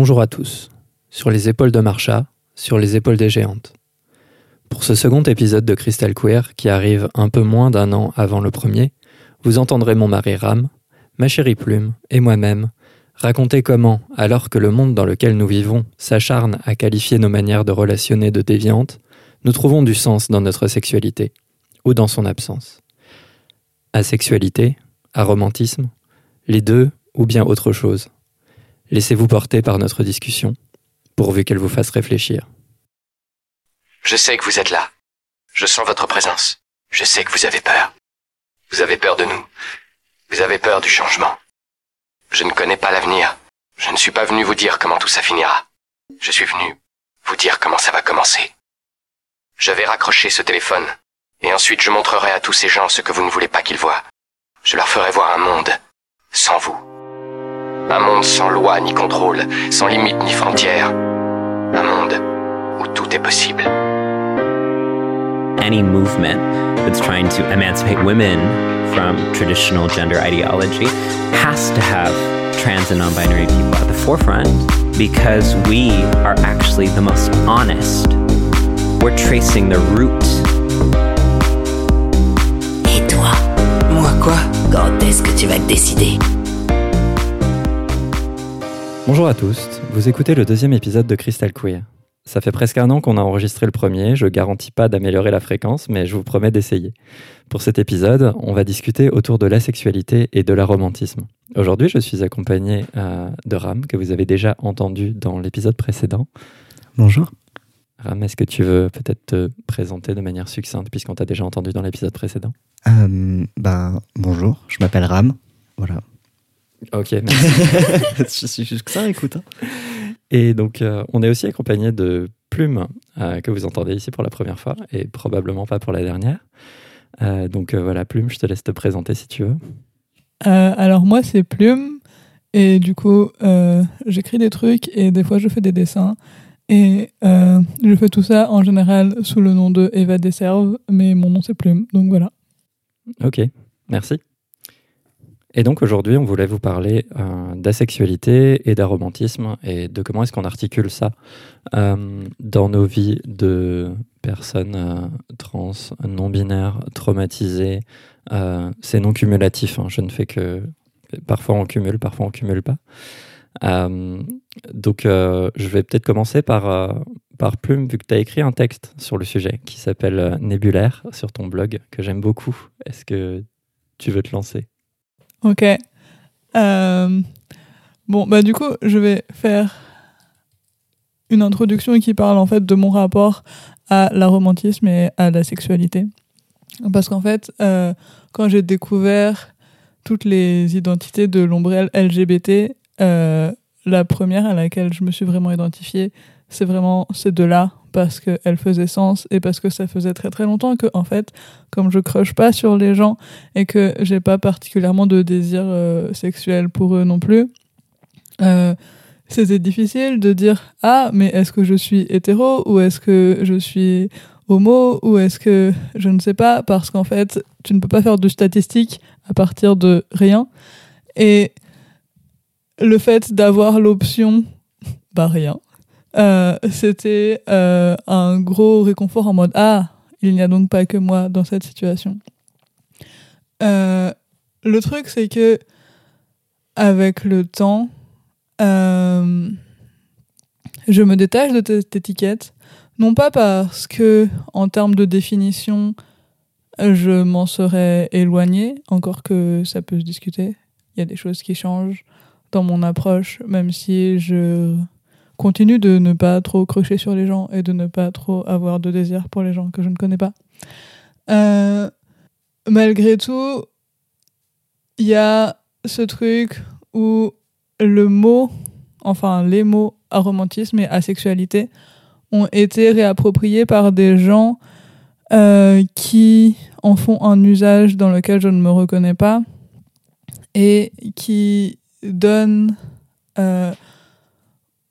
Bonjour à tous. Sur les épaules de Marcha, sur les épaules des géantes. Pour ce second épisode de Crystal Queer, qui arrive un peu moins d'un an avant le premier, vous entendrez mon mari Ram, ma chérie Plume et moi-même raconter comment, alors que le monde dans lequel nous vivons s'acharne à qualifier nos manières de relationner de déviantes, nous trouvons du sens dans notre sexualité, ou dans son absence. Asexualité, aromantisme, les deux ou bien autre chose. Laissez-vous porter par notre discussion, pourvu qu'elle vous fasse réfléchir. Je sais que vous êtes là. Je sens votre présence. Je sais que vous avez peur. Vous avez peur de nous. Vous avez peur du changement. Je ne connais pas l'avenir. Je ne suis pas venu vous dire comment tout ça finira. Je suis venu vous dire comment ça va commencer. Je vais raccrocher ce téléphone, et ensuite je montrerai à tous ces gens ce que vous ne voulez pas qu'ils voient. Je leur ferai voir un monde sans vous. Un monde sans loi ni contrôle, sans limite ni frontières. Un monde où tout est possible. Any movement that's trying to emancipate women from traditional gender ideology has to have trans and non binary people at the forefront because we are actually the most honest. We're tracing the root. Et toi Moi quoi Quand est-ce que tu vas te décider Bonjour à tous, vous écoutez le deuxième épisode de Crystal Queer. Ça fait presque un an qu'on a enregistré le premier, je garantis pas d'améliorer la fréquence, mais je vous promets d'essayer. Pour cet épisode, on va discuter autour de la sexualité et de l'aromantisme. Aujourd'hui, je suis accompagné euh, de Ram, que vous avez déjà entendu dans l'épisode précédent. Bonjour. Ram, est-ce que tu veux peut-être te présenter de manière succincte, puisqu'on t'a déjà entendu dans l'épisode précédent? Euh, ben, bonjour, je m'appelle Ram. Voilà. Ok, merci. je suis juste ça, écoute. hein. Et donc, euh, on est aussi accompagné de Plume, euh, que vous entendez ici pour la première fois, et probablement pas pour la dernière. Euh, donc euh, voilà, Plume, je te laisse te présenter si tu veux. Euh, alors moi c'est Plume et du coup euh, j'écris des trucs et des fois je fais des dessins et euh, je fais tout ça en général sous le nom de Eva Desserve mais mon nom c'est Plume donc voilà. Ok, merci. Et donc aujourd'hui, on voulait vous parler euh, d'asexualité et d'aromantisme et de comment est-ce qu'on articule ça euh, dans nos vies de personnes euh, trans, non-binaires, traumatisées. C'est non cumulatif, hein, je ne fais que... Parfois on cumule, parfois on cumule pas. Donc je vais peut-être commencer par, par Plume, vu que tu as écrit un texte sur le sujet qui s'appelle Nébulaire sur ton blog, que j'aime beaucoup. Est-ce que tu veux te lancer? Ok. Euh, bon bah du coup je vais faire une introduction qui parle en fait de mon rapport à l'aromantisme et à la sexualité. Parce qu'en fait, euh, quand j'ai découvert toutes les identités de l'ombrelle LGBT, euh, la première à laquelle je me suis vraiment identifiée, c'est vraiment ces deux-là, parce qu'elles faisaient sens et parce que ça faisait très très longtemps que, en fait, comme je crush pas sur les gens et que j'ai pas particulièrement de désir euh, sexuel pour eux non plus, euh, c'était difficile de dire ah mais est-ce que je suis hétéro ou est-ce que je suis homo ou est-ce que je ne sais pas? Parce qu'en fait tu ne peux pas faire de statistiques à partir de rien. Et le fait d'avoir l'option bah rien euh, c'était euh, un gros réconfort en mode ah il n'y a donc pas que moi dans cette situation Euh, le truc c'est que avec le temps je me détache de cette étiquette, non pas parce que, en termes de définition, je m'en serais éloignée, encore que ça peut se discuter. Il y a des choses qui changent dans mon approche, même si je continue de ne pas trop crocher sur les gens et de ne pas trop avoir de désir pour les gens que je ne connais pas. Euh, malgré tout, il y a ce truc où le mot, enfin les mots aromantisme et asexualité ont été réappropriés par des gens euh, qui en font un usage dans lequel je ne me reconnais pas et qui donnent euh,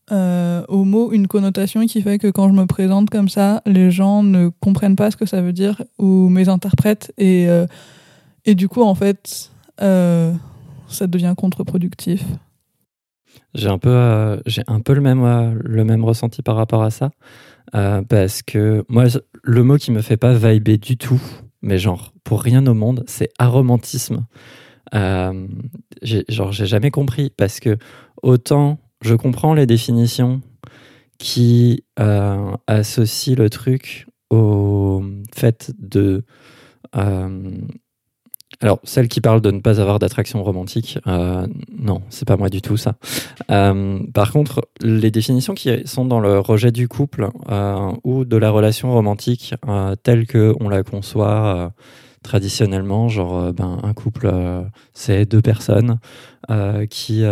euh, au mot une connotation qui fait que quand je me présente comme ça, les gens ne comprennent pas ce que ça veut dire ou mésinterprètent et, euh, et du coup en fait euh, ça devient contre-productif. J'ai un peu, un peu le même, le même ressenti par rapport à ça, parce que moi, le mot qui me fait pas vibrer du tout, mais genre pour rien au monde, c'est aromantisme. Genre, j'ai jamais compris parce que autant je comprends les définitions qui euh, associent le truc au fait de euh, alors, celle qui parle de ne pas avoir d'attraction romantique, euh, non, c'est pas moi du tout ça. Euh, par contre, les définitions qui sont dans le rejet du couple ou de la relation romantique telle que on la conçoit traditionnellement, genre ben, un couple, c'est deux personnes qui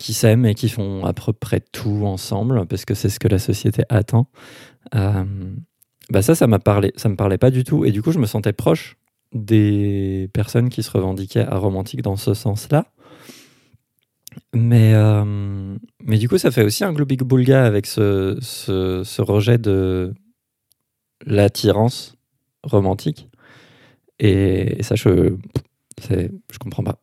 qui s'aiment et qui font à peu près tout ensemble parce que c'est ce que la société attend. Euh, bah ça, ça m'a parlé, ça me parlait pas du tout et du coup, je me sentais proche des personnes qui se revendiquaient aromantiques dans ce sens-là. Mais, euh, mais du coup, ça fait aussi un globic boulga avec ce, ce, rejet de l'attirance romantique. Et, et ça, je, je comprends pas.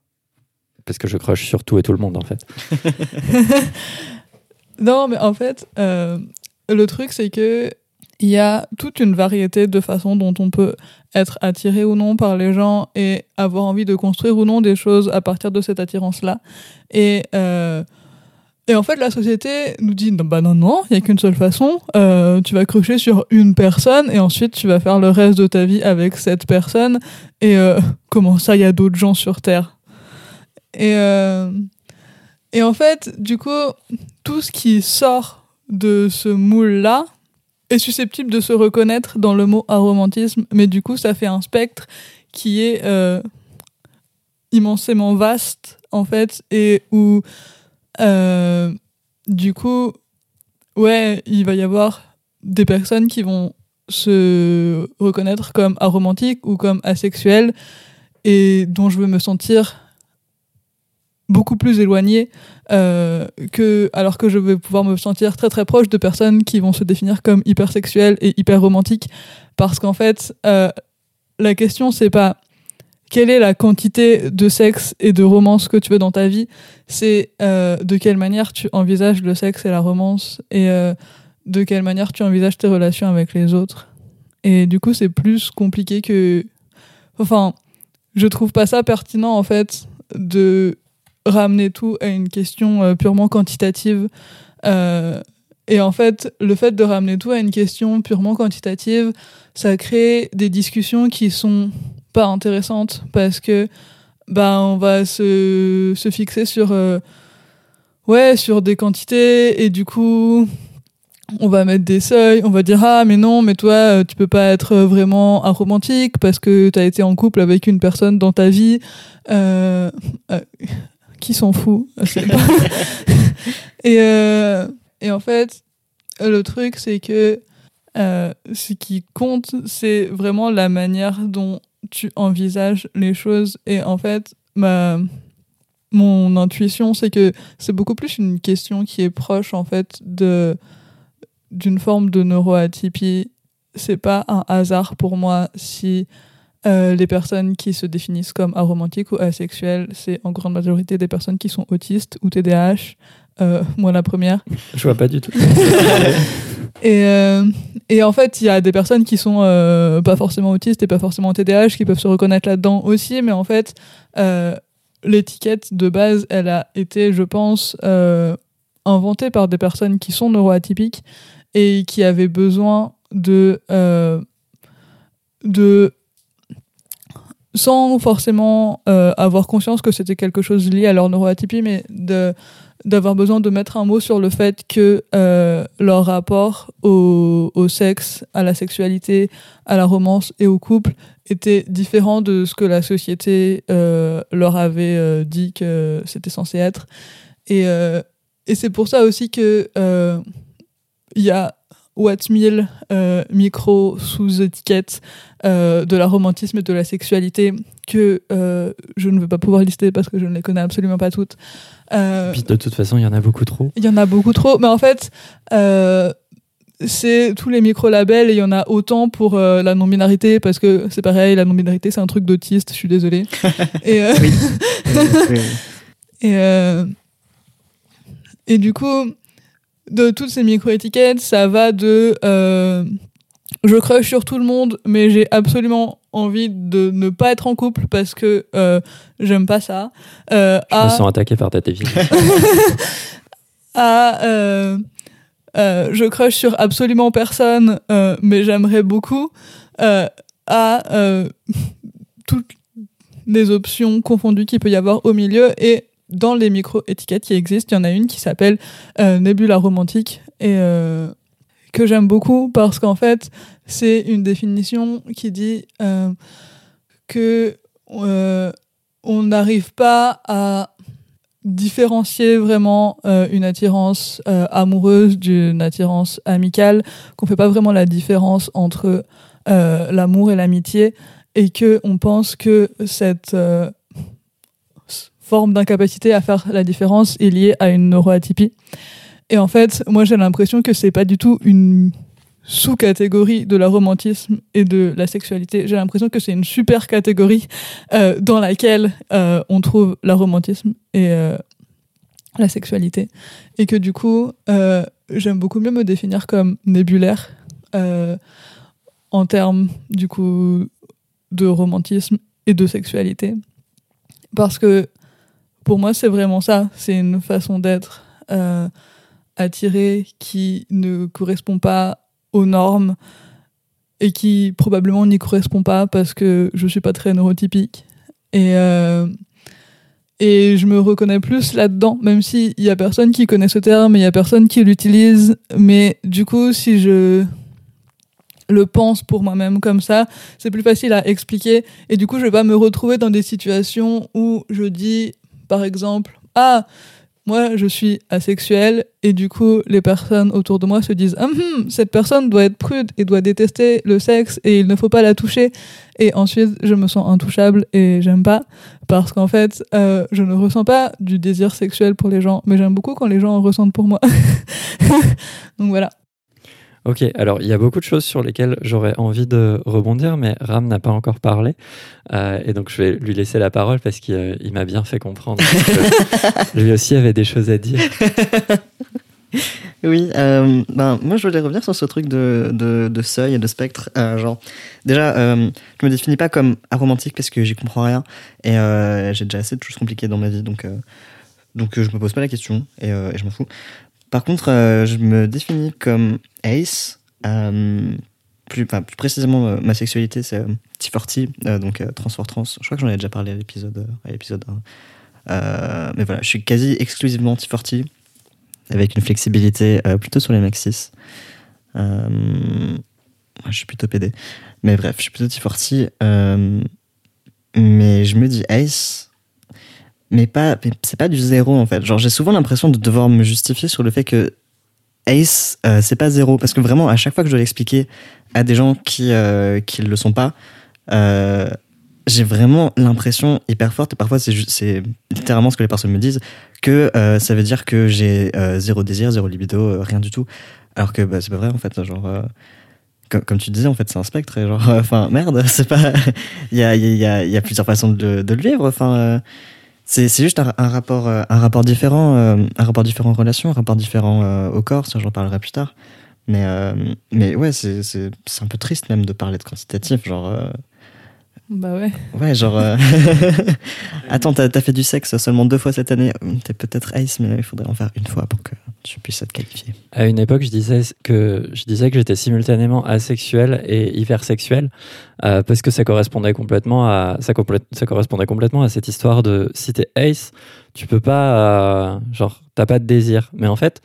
Parce que je crush sur tout et tout le monde, en fait. Non, mais en fait, euh, le truc, c'est que il y a toute une variété de façons dont on peut être attiré ou non par les gens et avoir envie de construire ou non des choses à partir de cette attirance-là. Et, euh, et en fait, la société nous dit non, bah non, non, il n'y a qu'une seule façon. Euh, tu vas crocher sur une personne et ensuite tu vas faire le reste de ta vie avec cette personne. Et comment ça, il y a d'autres gens sur Terre? Et, euh, et en fait, du coup, tout ce qui sort de ce moule-là est susceptible de se reconnaître dans le mot aromantisme, mais du coup, ça fait un spectre qui est euh, immensément vaste, en fait, et où, euh, du coup, ouais, il va y avoir des personnes qui vont se reconnaître comme aromantiques ou comme asexuelles, et dont je veux me sentir beaucoup plus éloignée euh, que alors que je vais pouvoir me sentir très très proche de personnes qui vont se définir comme hypersexuelles et hyper romantiques parce qu'en fait euh, la question c'est pas quelle est la quantité de sexe et de romance que tu veux dans ta vie c'est euh, de quelle manière tu envisages le sexe et la romance et euh, de quelle manière tu envisages tes relations avec les autres. Et du coup c'est plus compliqué que enfin je trouve pas ça pertinent en fait de ramener tout à une question euh, purement quantitative. Euh, et en fait, le fait de ramener tout à une question purement quantitative, ça crée des discussions qui sont pas intéressantes parce que bah on va se, fixer sur euh, sur des quantités et du coup on va mettre des seuils, on va dire ah mais non mais toi tu peux pas être vraiment un parce que tu as été en couple avec une personne dans ta vie qui s'en fout? Et euh, et en fait le truc c'est que euh, ce qui compte c'est vraiment la manière dont tu envisages les choses. Et en fait ma mon intuition c'est que c'est beaucoup plus une question qui est proche en fait de d'une forme de neuroatypie. C'est pas un hasard pour moi si euh, les personnes qui se définissent comme aromantiques ou asexuelles, c'est en grande majorité des personnes qui sont autistes ou TDAH. Euh, moi, la première. Je vois pas du tout. Et, euh, et en fait, il y a des personnes qui sont pas forcément autistes et pas forcément TDAH qui peuvent se reconnaître là-dedans aussi, mais en fait, l'étiquette de base, elle a été, je pense, inventée par des personnes qui sont neuroatypiques et qui avaient besoin de de sans forcément euh, avoir conscience que c'était quelque chose lié à leur neuroatypie, mais de d'avoir besoin de mettre un mot sur le fait que euh, leur rapport au, sexe, à la sexualité, à la romance et au couple était différent de ce que la société euh, leur avait dit que c'était censé être. Et, et c'est pour ça aussi que il y a What's Mille euh, micro sous-étiquettes euh, de la romantisme et de la sexualité que euh, je ne veux pas pouvoir lister parce que je ne les connais absolument pas toutes. Euh, Puis de toute façon, il y en a beaucoup trop. il y en a beaucoup trop, mais en fait, euh, c'est tous les micro-labels et il y en a autant pour euh, la non-binarité parce que c'est pareil, la non-binarité c'est un truc d'autiste, je suis désolée. et, euh, Oui, oui. et, euh, et du coup, de toutes ces micro-étiquettes, ça va de euh, je crush sur tout le monde, mais j'ai absolument envie de ne pas être en couple parce que euh, j'aime pas ça. Euh, Je me à- sens attaqué par ta définition. à euh, euh, je crush sur absolument personne, euh, mais j'aimerais beaucoup, euh, à euh, toutes les options confondues qu'il peut y avoir au milieu. Et dans les micro-étiquettes qui existent, il y en a une qui s'appelle euh, Nebula romantique. Et euh, que j'aime beaucoup parce qu'en fait, c'est une définition qui dit euh, que on n'arrive pas à différencier vraiment une attirance amoureuse d'une attirance amicale, qu'on fait pas vraiment la différence entre l'amour et l'amitié, et que on pense que cette forme d'incapacité à faire la différence est liée à une neuroatypie. Et en fait, moi j'ai l'impression que c'est pas du tout une sous-catégorie de la romantisme et de la sexualité. J'ai l'impression que c'est une super catégorie euh, dans laquelle euh, on trouve la romantisme et euh, la sexualité. Et que du coup, j'aime beaucoup mieux me définir comme nébulaire en termes du coup de romantisme et de sexualité. Parce que pour moi, c'est vraiment ça. C'est une façon d'être euh, attiré qui ne correspond pas aux normes et qui probablement n'y correspond pas parce que je suis pas très neurotypique. Et, euh, et je me reconnais plus là-dedans, même s'il y a personne qui connaît ce terme, il y a personne qui l'utilise. Mais du coup, si je le pense pour moi-même comme ça, c'est plus facile à expliquer. Et du coup, je vais pas me retrouver dans des situations où je dis, par exemple, ah, moi, je suis asexuel, et du coup, les personnes autour de moi se disent, Hum, hum, cette personne doit être prude et doit détester le sexe, et il ne faut pas la toucher. Et ensuite, je me sens intouchable et j'aime pas, parce qu'en fait, euh, je ne ressens pas du désir sexuel pour les gens, mais j'aime beaucoup quand les gens en ressentent pour moi. Donc voilà. Ok, alors il y a beaucoup de choses sur lesquelles j'aurais envie de rebondir, mais Ram n'a pas encore parlé. Euh, et donc je vais lui laisser la parole parce qu'il euh, m'a bien fait comprendre que lui aussi avait des choses à dire. Oui, euh, ben, moi je voulais revenir sur ce truc de, de, de seuil et de spectre. Euh, genre, déjà, euh, je me définis pas comme aromantique parce que j'y comprends rien et j'ai déjà assez de choses compliquées dans ma vie, donc, donc je me pose pas la question et, et je m'en fous. Par contre, euh, je me définis comme ace. euh, plus, précisément, euh, ma sexualité c'est euh, T40, euh, donc euh, trans. Je crois que j'en ai déjà parlé à l'épisode à l'épisode 1. Euh, mais voilà, je suis quasi exclusivement T40 avec une flexibilité plutôt sur les Maxis. Je suis plutôt PD. Mais bref, je suis plutôt T40. euh, mais je me dis Ace, mais pas, c'est pas du zéro en fait. Genre, j'ai souvent l'impression de devoir me justifier sur le fait que Ace, euh, c'est pas zéro. Parce que vraiment, à chaque fois que je dois l'expliquer à des gens qui, euh, qui le sont pas, euh, j'ai vraiment l'impression hyper forte, et parfois c'est littéralement ce que les personnes me disent, que euh, ça veut dire que j'ai zéro désir, zéro libido, rien du tout. Alors que bah, c'est pas vrai en fait. Genre, comme, tu disais, en fait, c'est un spectre. et Genre, enfin, merde, c'est pas. Il y a, y, a, il y a plusieurs façons de, de le vivre. Enfin, c'est juste un, un rapport, euh, un rapport différent, euh, un rapport différent aux un rapport différent euh, au corps. Ça, j'en parlerai plus tard. Mais, mais ouais, c'est un peu triste même de parler de quantitatif. Genre, Bah ouais. ouais, genre. euh, Attends, t'as as fait du sexe seulement deux fois cette année. T'es peut-être ace, mais il faudrait en faire une fois pour que tu puisses être qualifié. À une époque, je disais que je disais que j'étais simultanément asexuel et hypersexuel euh, parce que ça correspondait complètement à ça, complè- ça correspondait complètement à cette histoire de si t'es ace, tu peux pas euh, genre t'as pas de désir. Mais en fait,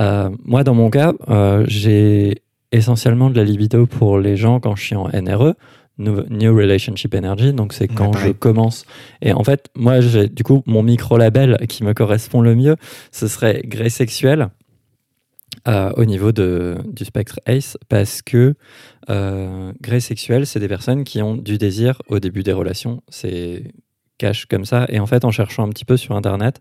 euh, moi dans mon cas, euh, j'ai essentiellement de la libido pour les gens quand je suis en NRE. New Relationship Energy, donc c'est Ouais, quand je commence. Et en fait, moi, j'ai du coup mon micro-label qui me correspond le mieux, ce serait Grey Sexuel euh, au niveau de, du spectre ACE parce que euh, grey sexuel, c'est des personnes qui ont du désir au début des relations. C'est cache comme ça. Et en fait, en cherchant un petit peu sur Internet,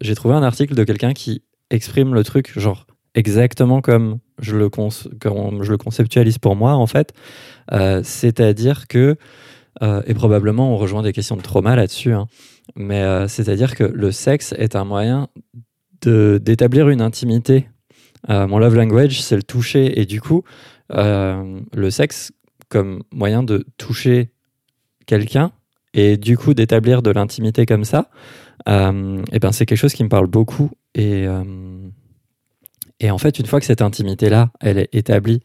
j'ai trouvé un article de quelqu'un qui exprime le truc genre exactement comme je le, comme je le conceptualise pour moi, en fait. Euh, C'est-à-dire que, euh, et probablement on rejoint des questions de trauma là-dessus, hein, mais euh, c'est-à-dire que le sexe est un moyen de- d'établir une intimité. Mon love language, c'est le toucher. Et du coup, le sexe comme moyen de toucher quelqu'un et du coup d'établir de l'intimité comme ça, et ben c'est quelque chose qui me parle beaucoup. Et, et en fait, une fois que cette intimité-là, elle est établie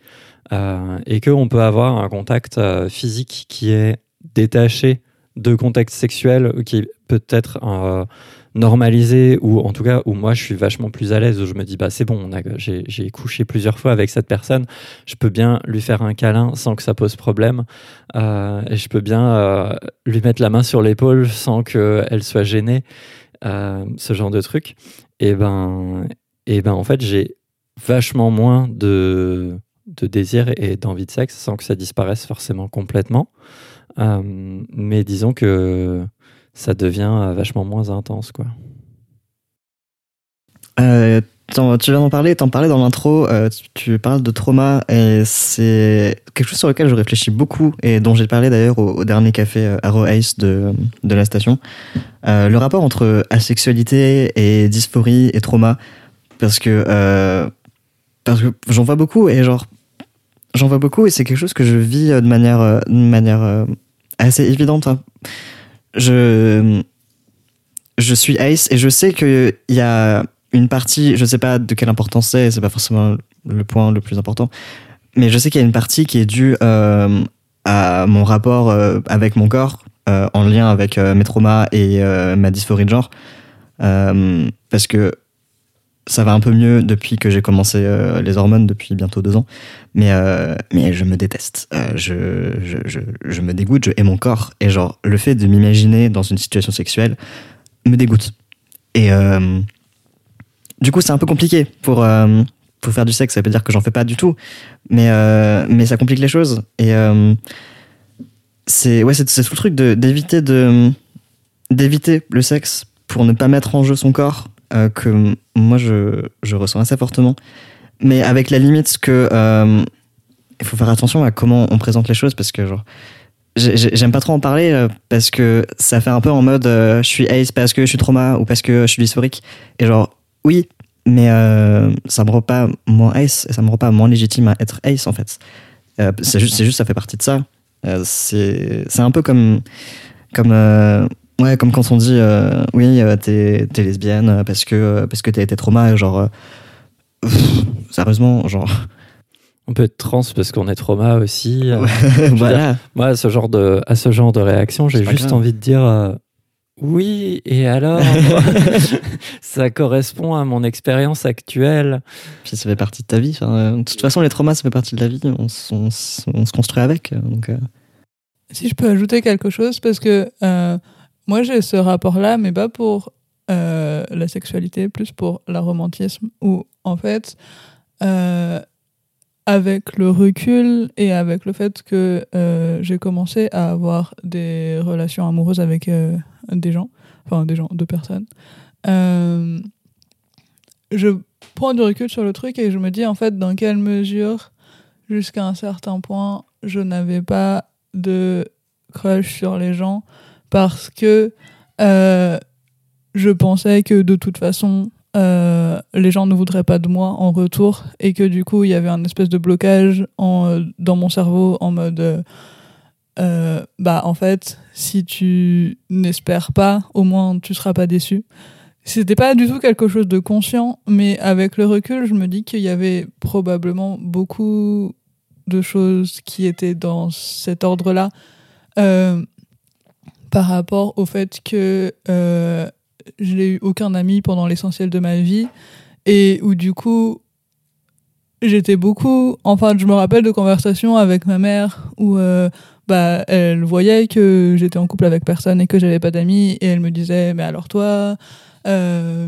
euh, et qu'on peut avoir un contact euh, physique qui est détaché de contexte sexuel, qui peut être euh, normalisé, ou en tout cas où moi je suis vachement plus à l'aise, où je me dis, bah c'est bon, j'ai couché plusieurs fois avec cette personne, je peux bien lui faire un câlin sans que ça pose problème, euh, et je peux bien lui mettre la main sur l'épaule sans qu'elle soit gênée, ce genre de truc. Et ben, et ben en fait, j'ai vachement moins de, de désir et d'envie de sexe sans que ça disparaisse forcément complètement. Euh, mais disons que ça devient euh, vachement moins intense, quoi. Euh, tu viens d'en parler, t'en parlais dans l'intro, tu, parles de trauma et c'est quelque chose sur lequel je réfléchis beaucoup et dont j'ai parlé d'ailleurs au, dernier café Arrow Ace de, de la station. Le rapport entre asexualité et dysphorie et trauma parce que parce que j'en vois beaucoup et genre j'en vois beaucoup et c'est quelque chose que je vis euh, de manière euh, de manière euh, assez évidente. hein. Je je suis ace et je sais que il y a une partie, je sais pas de quelle importance c'est, c'est pas forcément le point le plus important, mais je sais qu'il y a une partie qui est due à mon rapport avec mon corps, en lien avec mes traumas et ma dysphorie de genre, parce que ça va un peu mieux depuis que j'ai commencé euh, les hormones depuis bientôt deux ans, mais euh, mais je me déteste, Euh, je, je, je, me dégoûte, je hais mon corps et genre le fait de m'imaginer dans une situation sexuelle me dégoûte et du coup, c'est un peu compliqué pour, pour faire du sexe. Ça veut dire que j'en fais pas du tout. Mais, mais ça complique les choses. Et c'est ouais, c'est tout le truc d'éviter de, d'éviter le sexe pour ne pas mettre en jeu son corps euh, que moi, je, je ressens assez fortement. Mais avec la limite que euh, il faut faire attention à comment on présente les choses parce que genre j'ai- j'ai- j'aime pas trop en parler euh, parce que ça fait un peu en mode je suis ace parce que je suis trauma ou parce que je suis dysphorique et genre oui, mais ça me rend pas moins ace et ça me rend pas moins légitime à être ace en fait. C'est juste, c'est juste, ça fait partie de ça. C'est, c'est un peu comme, comme, ouais, comme quand on dit, euh, oui, euh, t'es, lesbienne euh, parce que, euh, parce que t'as été trauma, et genre, euh, pff, sérieusement, genre, On peut être trans parce qu'on est trauma aussi. Euh, voilà. Moi, à ce genre de, à ce genre de réaction, j'ai juste grave. envie de dire euh, oui, et alors? Ça correspond à mon expérience actuelle. Puis ça fait partie de ta vie. Enfin, euh, de toute façon, les traumas, ça fait partie de la vie. On, se construit avec. Donc, euh, Si je peux ajouter quelque chose, parce que euh, moi j'ai ce rapport-là, mais pas pour euh, la sexualité, plus pour l'aromantisme, où en fait, euh, avec le recul et avec le fait que euh, j'ai commencé à avoir des relations amoureuses avec des gens, enfin des gens, deux personnes, je prends du recul sur le truc et je me dis en fait dans quelle mesure, jusqu'à un certain point, je n'avais pas de crush sur les gens parce que euh, je pensais que de toute façon euh, les gens ne voudraient pas de moi en retour et que du coup il y avait un espèce de blocage euh, dans mon cerveau en mode bah en fait si tu n'espères pas au moins tu seras pas déçu. C'était pas du tout quelque chose de conscient mais avec le recul je me dis qu'il y avait probablement beaucoup de choses qui étaient dans cet ordre là euh, par rapport au fait que euh, je n'ai eu aucun ami pendant l'essentiel de ma vie et où du coup j'étais beaucoup enfin je me rappelle de conversations avec ma mère où euh, bah elle voyait que j'étais en couple avec personne et que j'avais pas d'amis et elle me disait mais alors toi euh,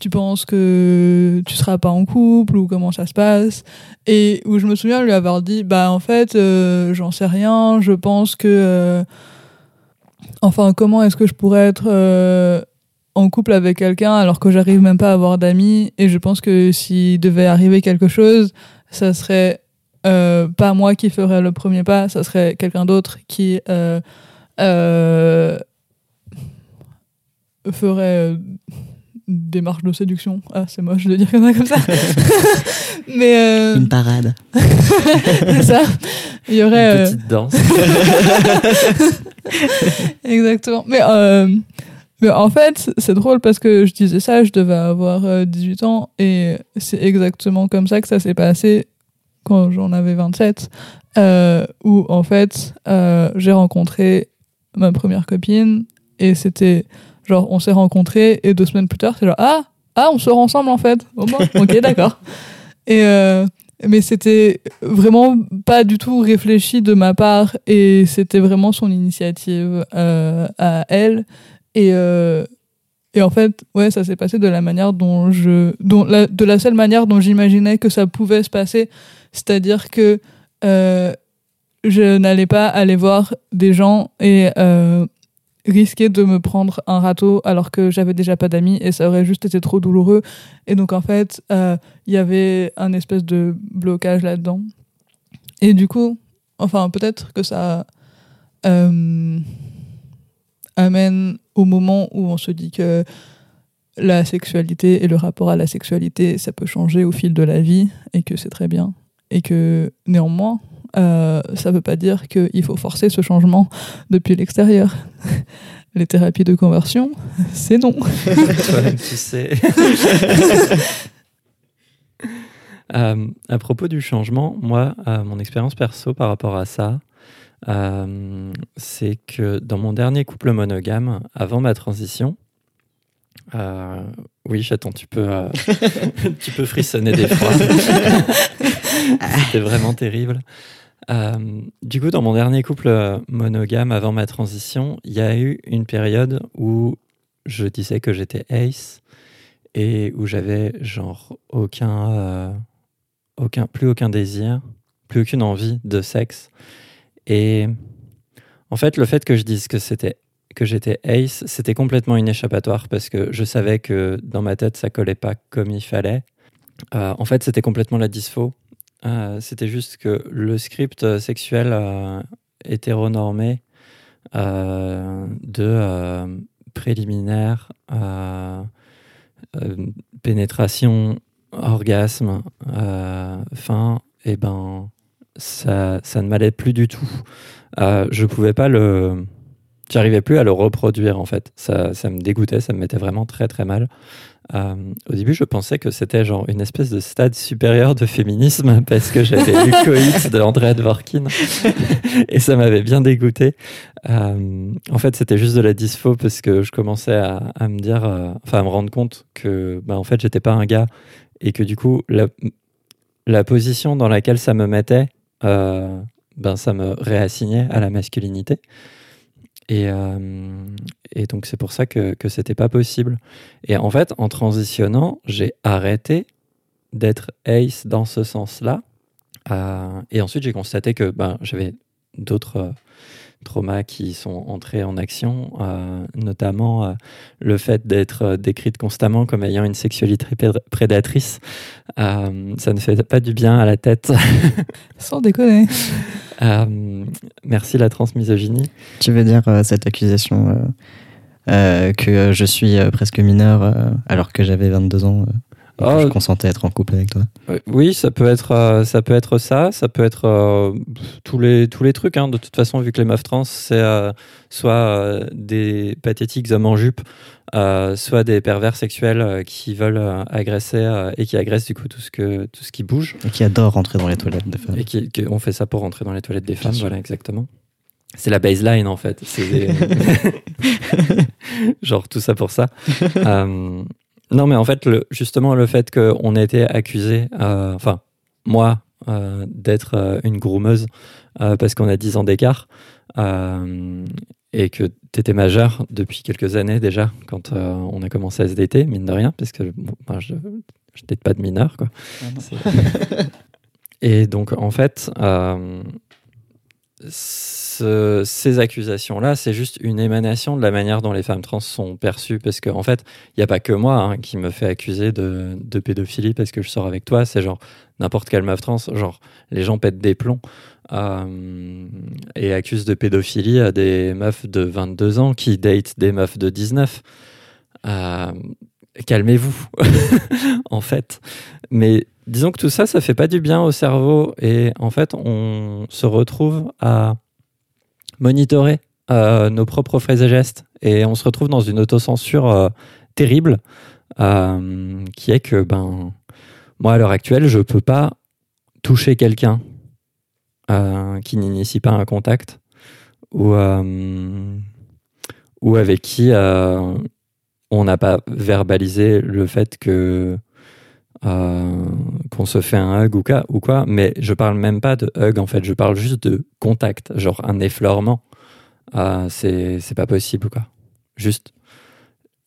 tu penses que tu seras pas en couple ou comment ça se passe? Et où je me souviens lui avoir dit bah en fait euh, j'en sais rien je pense que euh, enfin comment est-ce que je pourrais être euh, en couple avec quelqu'un alors que j'arrive même pas à avoir d'amis et je pense que s'il devait arriver quelque chose ça serait euh, pas moi qui ferais le premier pas ça serait quelqu'un d'autre qui euh, ferait démarche de séduction. Ah, c'est moche de dire comme ça. Mais euh, Une parade. c'est ça. Il y aurait. Une euh, petite danse. Exactement. Mais, euh, mais en fait, c'est drôle parce que je disais ça, je devais avoir euh, 18 ans et c'est exactement comme ça que ça s'est passé quand j'en avais 27, euh, où en fait, euh, j'ai rencontré ma première copine et c'était genre, on s'est rencontrés et deux semaines plus tard, c'est genre, ah, ah, on sort ensemble en fait. Ok, d'accord. Et. euh, mais c'était vraiment pas du tout réfléchi de ma part et c'était vraiment son initiative euh, à elle et euh, et en fait ouais ça s'est passé de la manière dont je dont la, de la seule manière dont j'imaginais que ça pouvait se passer c'est-à-dire que je n'allais pas aller voir des gens et euh, risquer de me prendre un râteau alors que j'avais déjà pas d'amis et ça aurait juste été trop douloureux et donc en fait euh, il y avait un espèce de blocage là-dedans. Et du coup, enfin, peut-être que ça euh, amène au moment où on se dit que la sexualité et le rapport à la sexualité, ça peut changer au fil de la vie et que c'est très bien. Et que néanmoins, euh, ça ne veut pas dire qu'il faut forcer ce changement depuis l'extérieur. Les thérapies de conversion, c'est non. Toi-même, tu sais. Euh, à propos du changement, moi, euh, mon expérience perso par rapport à ça, euh, c'est que dans mon dernier couple monogame, avant ma transition, euh, oui, chaton, tu peux, euh, tu peux frissonner des fois. C'était vraiment terrible. Euh, du coup, dans mon dernier couple euh, monogame avant ma transition, il y a eu une période où je disais que j'étais ace et où j'avais genre aucun, euh, aucun, plus aucun désir, plus aucune envie de sexe. Et en fait, le fait que je dise que c'était que j'étais ace, c'était complètement une échappatoire parce que je savais que dans ma tête ça collait pas comme il fallait. En fait, c'était complètement la dyspo. Euh, c'était juste que le script euh, sexuel euh, hétéronormé de préliminaire, pénétration, orgasme, fin, et ben ça, ça ne m'allait plus du tout. Je pouvais pas le, j'arrivais plus à le reproduire en fait. Ça, ça me dégoûtait, ça me mettait vraiment très très mal. Euh, au début, je pensais que c'était genre une espèce de stade supérieur de féminisme parce que j'avais lu Coït de Andrea Dworkin et ça m'avait bien dégoûté. Euh, en fait, c'était juste de la dyspho parce que je commençais à, à me dire, euh, enfin à me rendre compte que bah, en fait, j'étais pas un gars et que du coup, la, la position dans laquelle ça me mettait, ben, ça me réassignait à la masculinité. Et, euh, et donc, c'est pour ça que, que c'était pas possible. Et en fait, en transitionnant, j'ai arrêté d'être ace dans ce sens-là. Euh, et ensuite, j'ai constaté que ben, j'avais d'autres euh, traumas qui sont entrés en action, euh, notamment le fait d'être décrite constamment comme ayant une sexualité pré- prédatrice. Ça ne fait pas du bien à la tête. Sans déconner. Euh, merci la transmisogynie. Tu veux dire euh, cette accusation euh, que je suis presque mineur alors que j'avais 22 ans que Oh. je consentais à être en couple avec toi Oui, ça peut être euh, ça peut être ça, ça peut être euh, tous les tous les trucs. hein. De toute façon, vu que les meufs trans, c'est euh, soit euh, des pathétiques hommes en jupe, soit des pervers sexuels qui veulent agresser et qui agressent du coup tout ce que tout ce qui bouge et qui adore rentrer dans les toilettes de femmes. et qui, qui- on fait ça pour rentrer dans les toilettes des femmes. Voilà, exactement. C'est la baseline en fait. Des- genre tout ça pour ça. Non, mais en fait, le, justement, le fait qu'on ait été accusé, euh, enfin, moi, euh, d'être euh, une groomeuse parce qu'on a 10 ans d'écart et que tu étais majeur depuis quelques années déjà quand on a commencé à se dater, mine de rien, parce que bon, ben, je date pas de mineur, quoi. Et donc, en fait, ce- ces accusations-là, c'est juste une émanation de la manière dont les femmes trans sont perçues. Parce qu'en en fait, il n'y a pas que moi hein, qui me fait accuser de, de pédophilie parce que je sors avec toi. C'est genre n'importe quelle meuf trans. Genre, les gens pètent des plombs euh, et accusent de pédophilie à des meufs de 22 ans qui datent des meufs de 19. Euh, calmez-vous, en fait. Mais disons que tout ça, ça fait pas du bien au cerveau. Et en fait, on se retrouve à monitorer euh, nos propres phrases et gestes. Et on se retrouve dans une autocensure euh, terrible, euh, qui est que, ben, moi, à l'heure actuelle, je peux pas toucher quelqu'un qui n'initie pas un contact ou, avec qui on n'a pas verbalisé le fait que euh, qu'on se fait un hug ou quoi, ou quoi, mais je parle même pas de hug en fait, je parle juste de contact, genre un effleurement. Euh, c'est c'est pas possible quoi. Juste.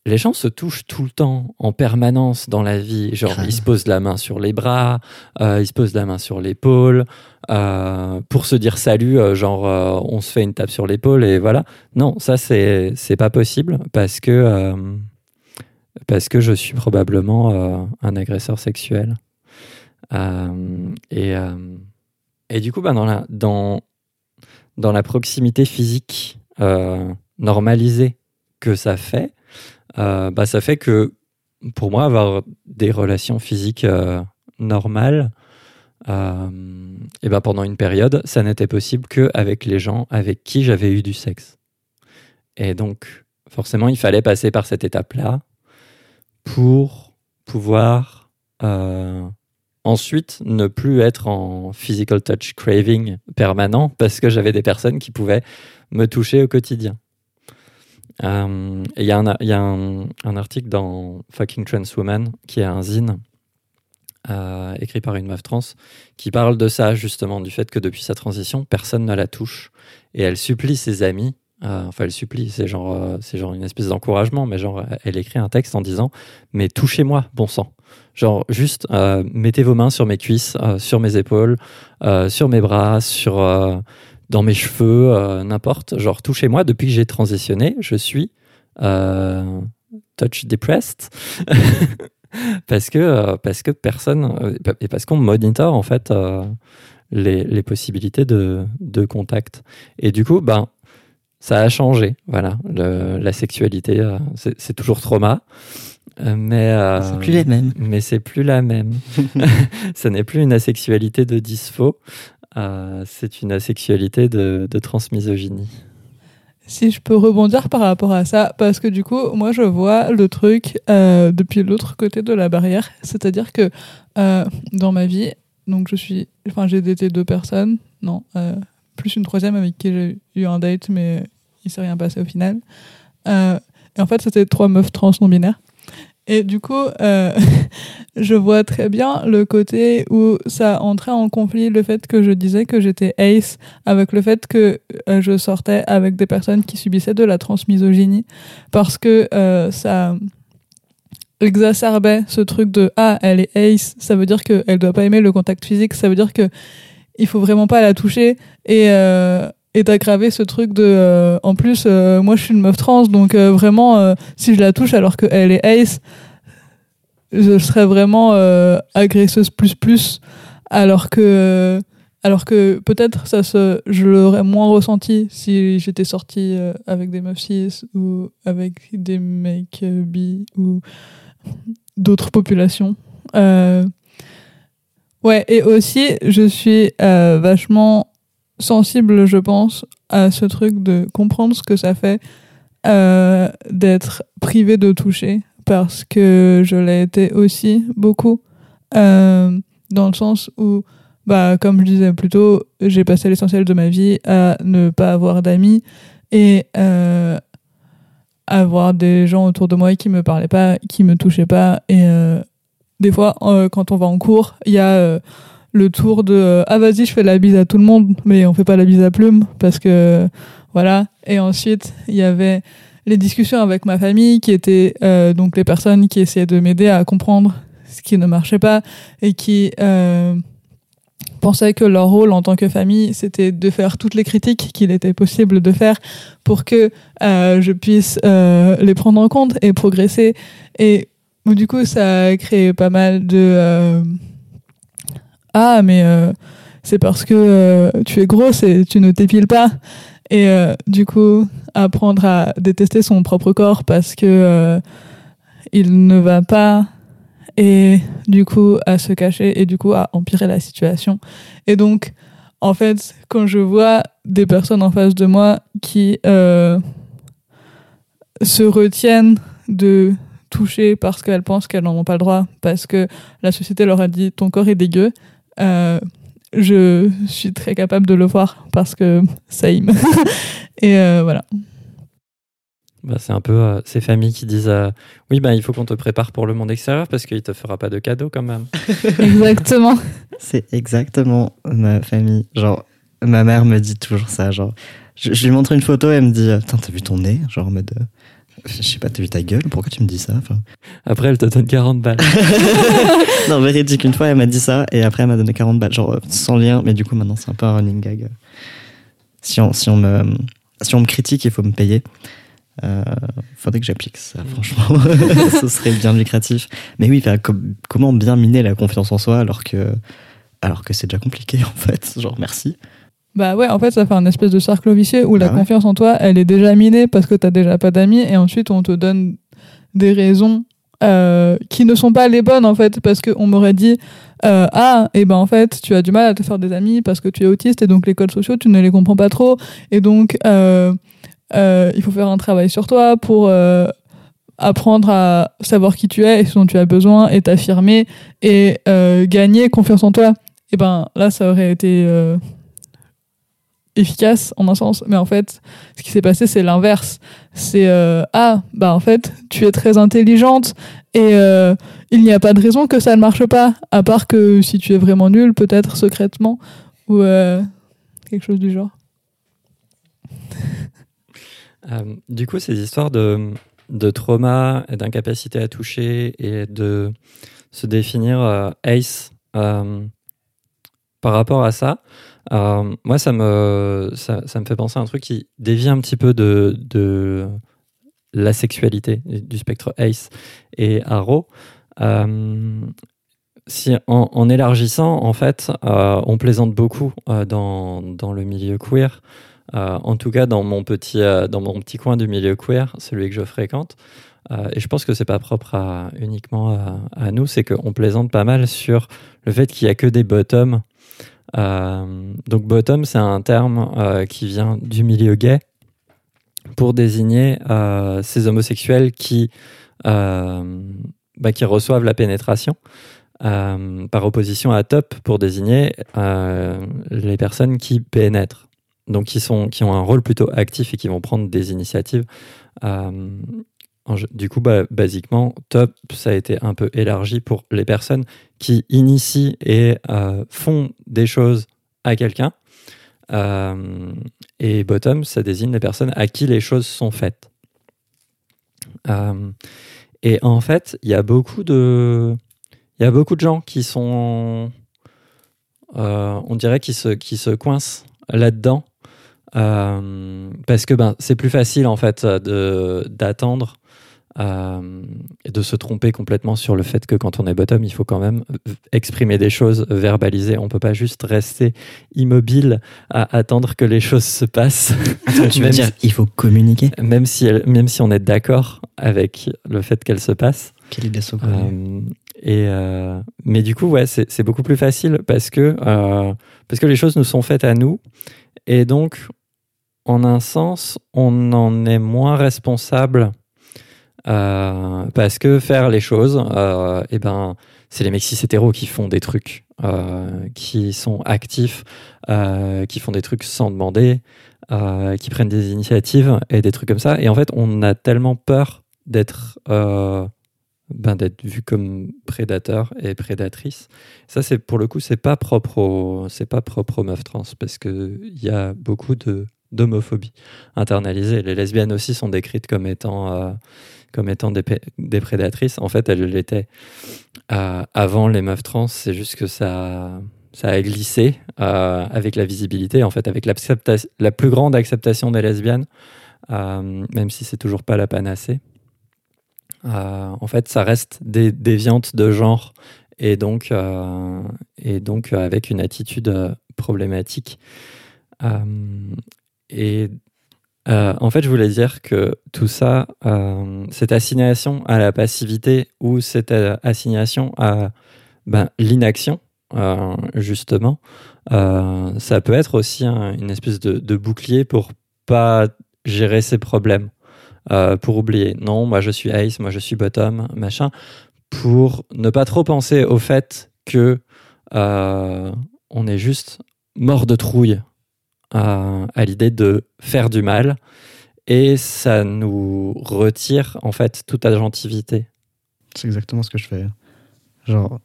Les gens se touchent tout le temps, en permanence dans la vie. Genre, ils se posent la main sur les bras, euh, ils se posent la main sur l'épaule, euh, pour se dire salut, euh, genre, on se fait une tape sur l'épaule et voilà. Non, ça, c'est c'est pas possible parce que, parce que je suis probablement euh, un agresseur sexuel. Euh, et, euh, et du coup, bah, dans, la, proximité physique normalisée que ça fait, bah, ça fait que pour moi, avoir des relations physiques normales, et ben pendant une période, ça n'était possible qu'avec les gens avec qui j'avais eu du sexe. Et donc, forcément, il fallait passer par cette étape-là pour pouvoir euh, ensuite ne plus être en physical touch craving permanent parce que j'avais des personnes qui pouvaient me toucher au quotidien. Euh, il y a, un article dans Fucking Trans Woman qui est un zine euh, écrit par une meuf trans qui parle de ça justement, du fait que depuis sa transition, personne ne la touche et elle supplie ses amis. Euh, enfin, elle supplie, c'est genre, euh, c'est genre une espèce d'encouragement, mais genre, elle écrit un texte en disant Mais touchez-moi, bon sang. Genre, juste euh, mettez vos mains sur mes cuisses, sur mes épaules, sur mes bras, sur, dans mes cheveux, n'importe. Genre, touchez-moi. Depuis que j'ai transitionné, je suis touch depressed. parce que, parce que personne, et parce qu'on monitor en fait les, les possibilités de, de contact. Et du coup, ben, ça a changé. Voilà, Le- la sexualité, euh, c'est c'est toujours trauma, euh, mais euh, C'est plus les mêmes. mais c'est plus la même. Ce n'est plus une asexualité de dyspho, euh, c'est une asexualité de, de transmisogynie. Si je peux rebondir par rapport à ça, parce que du coup, moi, je vois le truc euh, depuis l'autre côté de la barrière. C'est-à-dire que euh, dans ma vie, donc je suis, enfin, j'ai daté deux personnes, non, euh, plus une troisième avec qui j'ai eu un date, mais il s'est rien passé au final. Euh, et en fait, c'était trois meufs trans non binaires. Et du coup, euh, je vois très bien le côté où ça entrait en conflit, le fait que je disais que j'étais ace avec le fait que euh, je sortais avec des personnes qui subissaient de la transmisogynie parce que ça exacerbait ce truc de ah elle est ace ça veut dire qu'elle doit pas aimer le contact physique ça veut dire que il faut vraiment pas la toucher et euh, et ce truc de euh, en plus euh, moi je suis une meuf trans donc euh, vraiment si je la touche alors qu'elle est ace je serais vraiment agresseuse plus plus alors que alors que peut-être ça se je l'aurais moins ressenti si j'étais sortie avec des meufs cis ou avec des mecs bi ou d'autres populations ouais et aussi je suis euh, vachement sensible je pense à ce truc de comprendre ce que ça fait euh, d'être privé de toucher parce que je l'ai été aussi beaucoup euh, dans le sens où bah comme je disais plus tôt j'ai passé l'essentiel de ma vie à ne pas avoir d'amis et euh, avoir des gens autour de moi qui me parlaient pas qui me touchaient pas et euh, des fois euh, quand on va en cours il y a euh, le tour de euh, ah vas-y je fais la bise à tout le monde mais on fait pas la bise à plume parce que voilà. Et ensuite il y avait les discussions avec ma famille qui étaient euh, donc les personnes qui essayaient de m'aider à comprendre ce qui ne marchait pas et qui euh, pensaient que leur rôle en tant que famille c'était de faire toutes les critiques qu'il était possible de faire pour que euh, je puisse euh, les prendre en compte et progresser. Et du coup ça a créé pas mal de euh, ah mais euh, c'est parce que euh, tu es grosse et tu ne t'épiles pas et euh, du coup apprendre à détester son propre corps parce que il ne va pas et du coup à se cacher et du coup à empirer la situation. Et donc, en fait, quand je vois des personnes en face de moi qui se retiennent de toucher parce qu'elles pensent qu'elles n'en ont pas le droit, parce que la société leur a dit ton corps est dégueu, euh, je suis très capable de le voir parce que ça y Et euh, voilà. Bah, c'est un peu euh, ces familles qui disent euh, oui bah il faut qu'on te prépare pour le monde extérieur parce qu'il te fera pas de cadeaux quand même. Exactement. C'est exactement ma famille. Genre, ma mère me dit toujours ça. Genre, je, je lui montre une photo et elle me dit Attends, t'as vu ton nez? Genre, en mode. Je sais pas, t'as vu ta gueule? Pourquoi tu me dis ça? Enfin, Après elle te donne 40 balles. Non, véridique, une fois elle m'a dit ça et après elle m'a donné 40 balles. Genre, euh, sans lien, mais du coup maintenant c'est un peu un running gag. Si on, si on, me, si on me critique, il faut me payer. Euh, faudrait que j'applique ça, franchement. Ce serait bien lucratif. Mais oui, com- comment bien miner la confiance en soi alors que, alors que c'est déjà compliqué en fait? Genre, merci. Bah ouais, en fait, ça fait un espèce de cercle vicieux où la Bah ouais. confiance en toi, elle est déjà minée parce que t'as déjà pas d'amis et ensuite on te donne des raisons euh, qui ne sont pas les bonnes en fait parce qu'on m'aurait dit euh, ah et ben en fait tu as du mal à te faire des amis parce que tu es autiste et donc les codes sociaux tu ne les comprends pas trop et donc euh, il faut faire un travail sur toi pour apprendre à savoir qui tu es et ce dont tu as besoin et t'affirmer et gagner confiance en toi et ben là ça aurait été efficace en un sens mais en fait ce qui s'est passé c'est l'inverse. C'est euh, ah bah en fait tu es très intelligente et euh, il n'y a pas de raison que ça ne marche pas à part que si tu es vraiment nul peut-être secrètement ou euh, quelque chose du genre. Du coup, ces histoires de, de trauma, et d'incapacité à toucher et de se définir ace par rapport à ça, euh, moi, ça me, ça, me fait penser à un truc qui dévie un petit peu de, de la sexualité du spectre ace et aro. Euh, si, en, élargissant, en fait, euh, on plaisante beaucoup dans, dans le milieu queer. En tout cas, dans mon petit, dans mon petit coin du milieu queer, celui que je fréquente. Et je pense que c'est pas propre à, uniquement à, à nous, c'est qu'on plaisante pas mal sur le fait qu'il y a que des bottoms. Euh, donc bottom, c'est un terme euh, qui vient du milieu gay pour désigner euh, ces homosexuels qui, bah, qui reçoivent la pénétration. par opposition à top pour désigner les personnes qui pénètrent donc qui, sont, qui ont un rôle plutôt actif et qui vont prendre des initiatives. Du coup, bah, basiquement, top, ça a été un peu élargi pour les personnes qui initient et euh, font des choses à quelqu'un. Euh, et bottom, ça désigne les personnes à qui les choses sont faites. Euh, et en fait, il y a beaucoup de, il y a beaucoup de gens qui sont, on dirait, qui se, coincent là-dedans parce que ben, c'est plus facile en fait d'attendre euh, de se tromper complètement sur le fait que quand on est bottom, il faut quand même exprimer des choses, verbaliser. On peut pas juste rester immobile à attendre que les choses se passent, Attends, tu veux dire si- il faut communiquer? même si même si on est d'accord avec le fait qu'elles se passent. Quelle idée. Euh, et euh, mais du coup, ouais, c'est beaucoup plus facile parce que, euh, parce que les choses nous sont faites à nous. Et donc, en un sens, on en est moins responsable euh, parce que faire les choses, euh, eh ben, c'est les mecs hétéros qui font des trucs, euh, qui sont actifs, qui font des trucs sans demander, qui prennent des initiatives et des trucs comme ça. Et en fait, on a tellement peur d'être ben, d'être vu comme prédateur et prédatrice. Ça, c'est pour le coup, c'est pas propre c'est pas propre aux meufs trans parce que il y a beaucoup de d'homophobie internalisée. Les lesbiennes aussi sont décrites comme étant euh, comme étant des, des prédatrices. En fait, elles l'étaient euh, avant les meufs trans. C'est juste que ça ça a glissé euh, avec la visibilité, en fait, avec la plus grande acceptation des lesbiennes, même si c'est toujours pas la panacée. En fait, ça reste des déviantes de genre et donc, et donc avec une attitude problématique. Et Euh, en fait, je voulais dire que tout ça, euh, cette assignation à la passivité ou cette euh, assignation à ben, l'inaction, justement, ça peut être aussi un- une espèce de, de bouclier pour pas gérer ses problèmes, pour oublier. Non, moi je suis ace, moi je suis bottom, machin, pour ne pas trop penser au fait que on est juste mort de trouille à, l'idée de faire du mal et ça nous retire en fait toute agentivité. C'est exactement ce que je fais. Genre,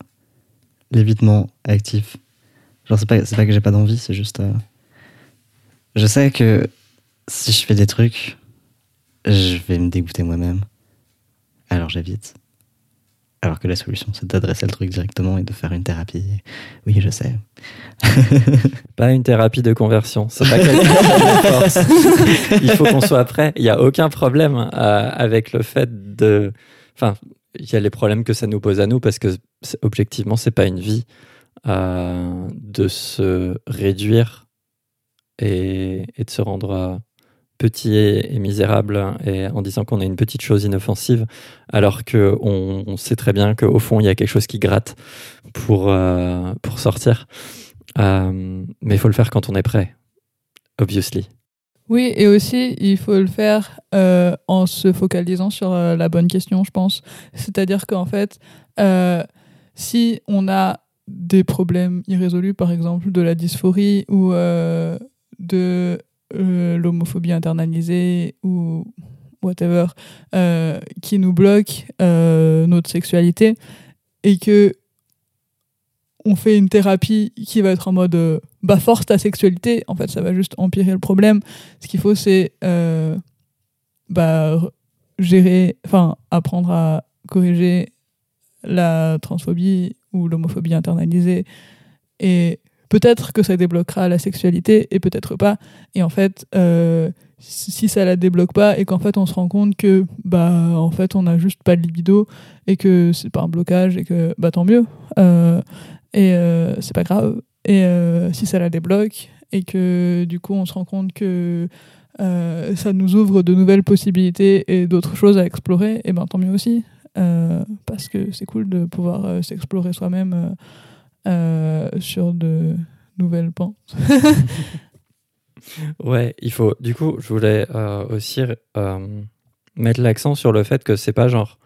l'évitement actif. Genre, c'est pas, pas que j'ai pas d'envie, c'est juste. euh, Je sais que si je fais des trucs, je vais me dégoûter moi-même. Alors j'évite. Alors que la solution, c'est d'adresser le truc directement et de faire une thérapie. Oui, je sais. Pas une thérapie de conversion, c'est pas quelque chose de force. Il faut qu'on soit prêt. Il n'y a aucun problème euh, avec le fait de. Enfin, il y a les problèmes que ça nous pose à nous parce que objectivement, c'est pas une vie euh, de se réduire et, et de se rendre euh, petit et, misérable et en disant qu'on est une petite chose inoffensive, alors que on, sait très bien qu'au fond, il y a quelque chose qui gratte pour, euh, pour sortir. Euh, mais il faut le faire quand on est prêt, obviously. Oui, et aussi, il faut le faire euh, en se focalisant sur la bonne question, je pense. C'est-à-dire qu'en fait, si on a des problèmes irrésolus, par exemple de la dysphorie ou de euh, l'homophobie internalisée ou whatever, euh, qui nous bloquent euh, notre sexualité, et que on fait une thérapie qui va être en mode bah force ta sexualité en fait ça va juste empirer le problème. Ce qu'il faut c'est bah gérer enfin apprendre à corriger la transphobie ou l'homophobie internalisée et peut-être que ça débloquera la sexualité et peut-être pas. Et en fait euh, si ça la débloque pas et qu'en fait on se rend compte que bah en fait on a juste pas de libido et que c'est pas un blocage et que bah tant mieux. Euh, et euh, c'est pas grave. Et euh, si ça la débloque et que du coup on se rend compte que ça nous ouvre de nouvelles possibilités et d'autres choses à explorer et ben tant mieux aussi. Parce que c'est cool de pouvoir s'explorer soi-même euh, sur de nouvelles pentes Ouais, il faut. Du coup, je voulais euh, aussi euh, mettre l'accent sur le fait que c'est pas genre.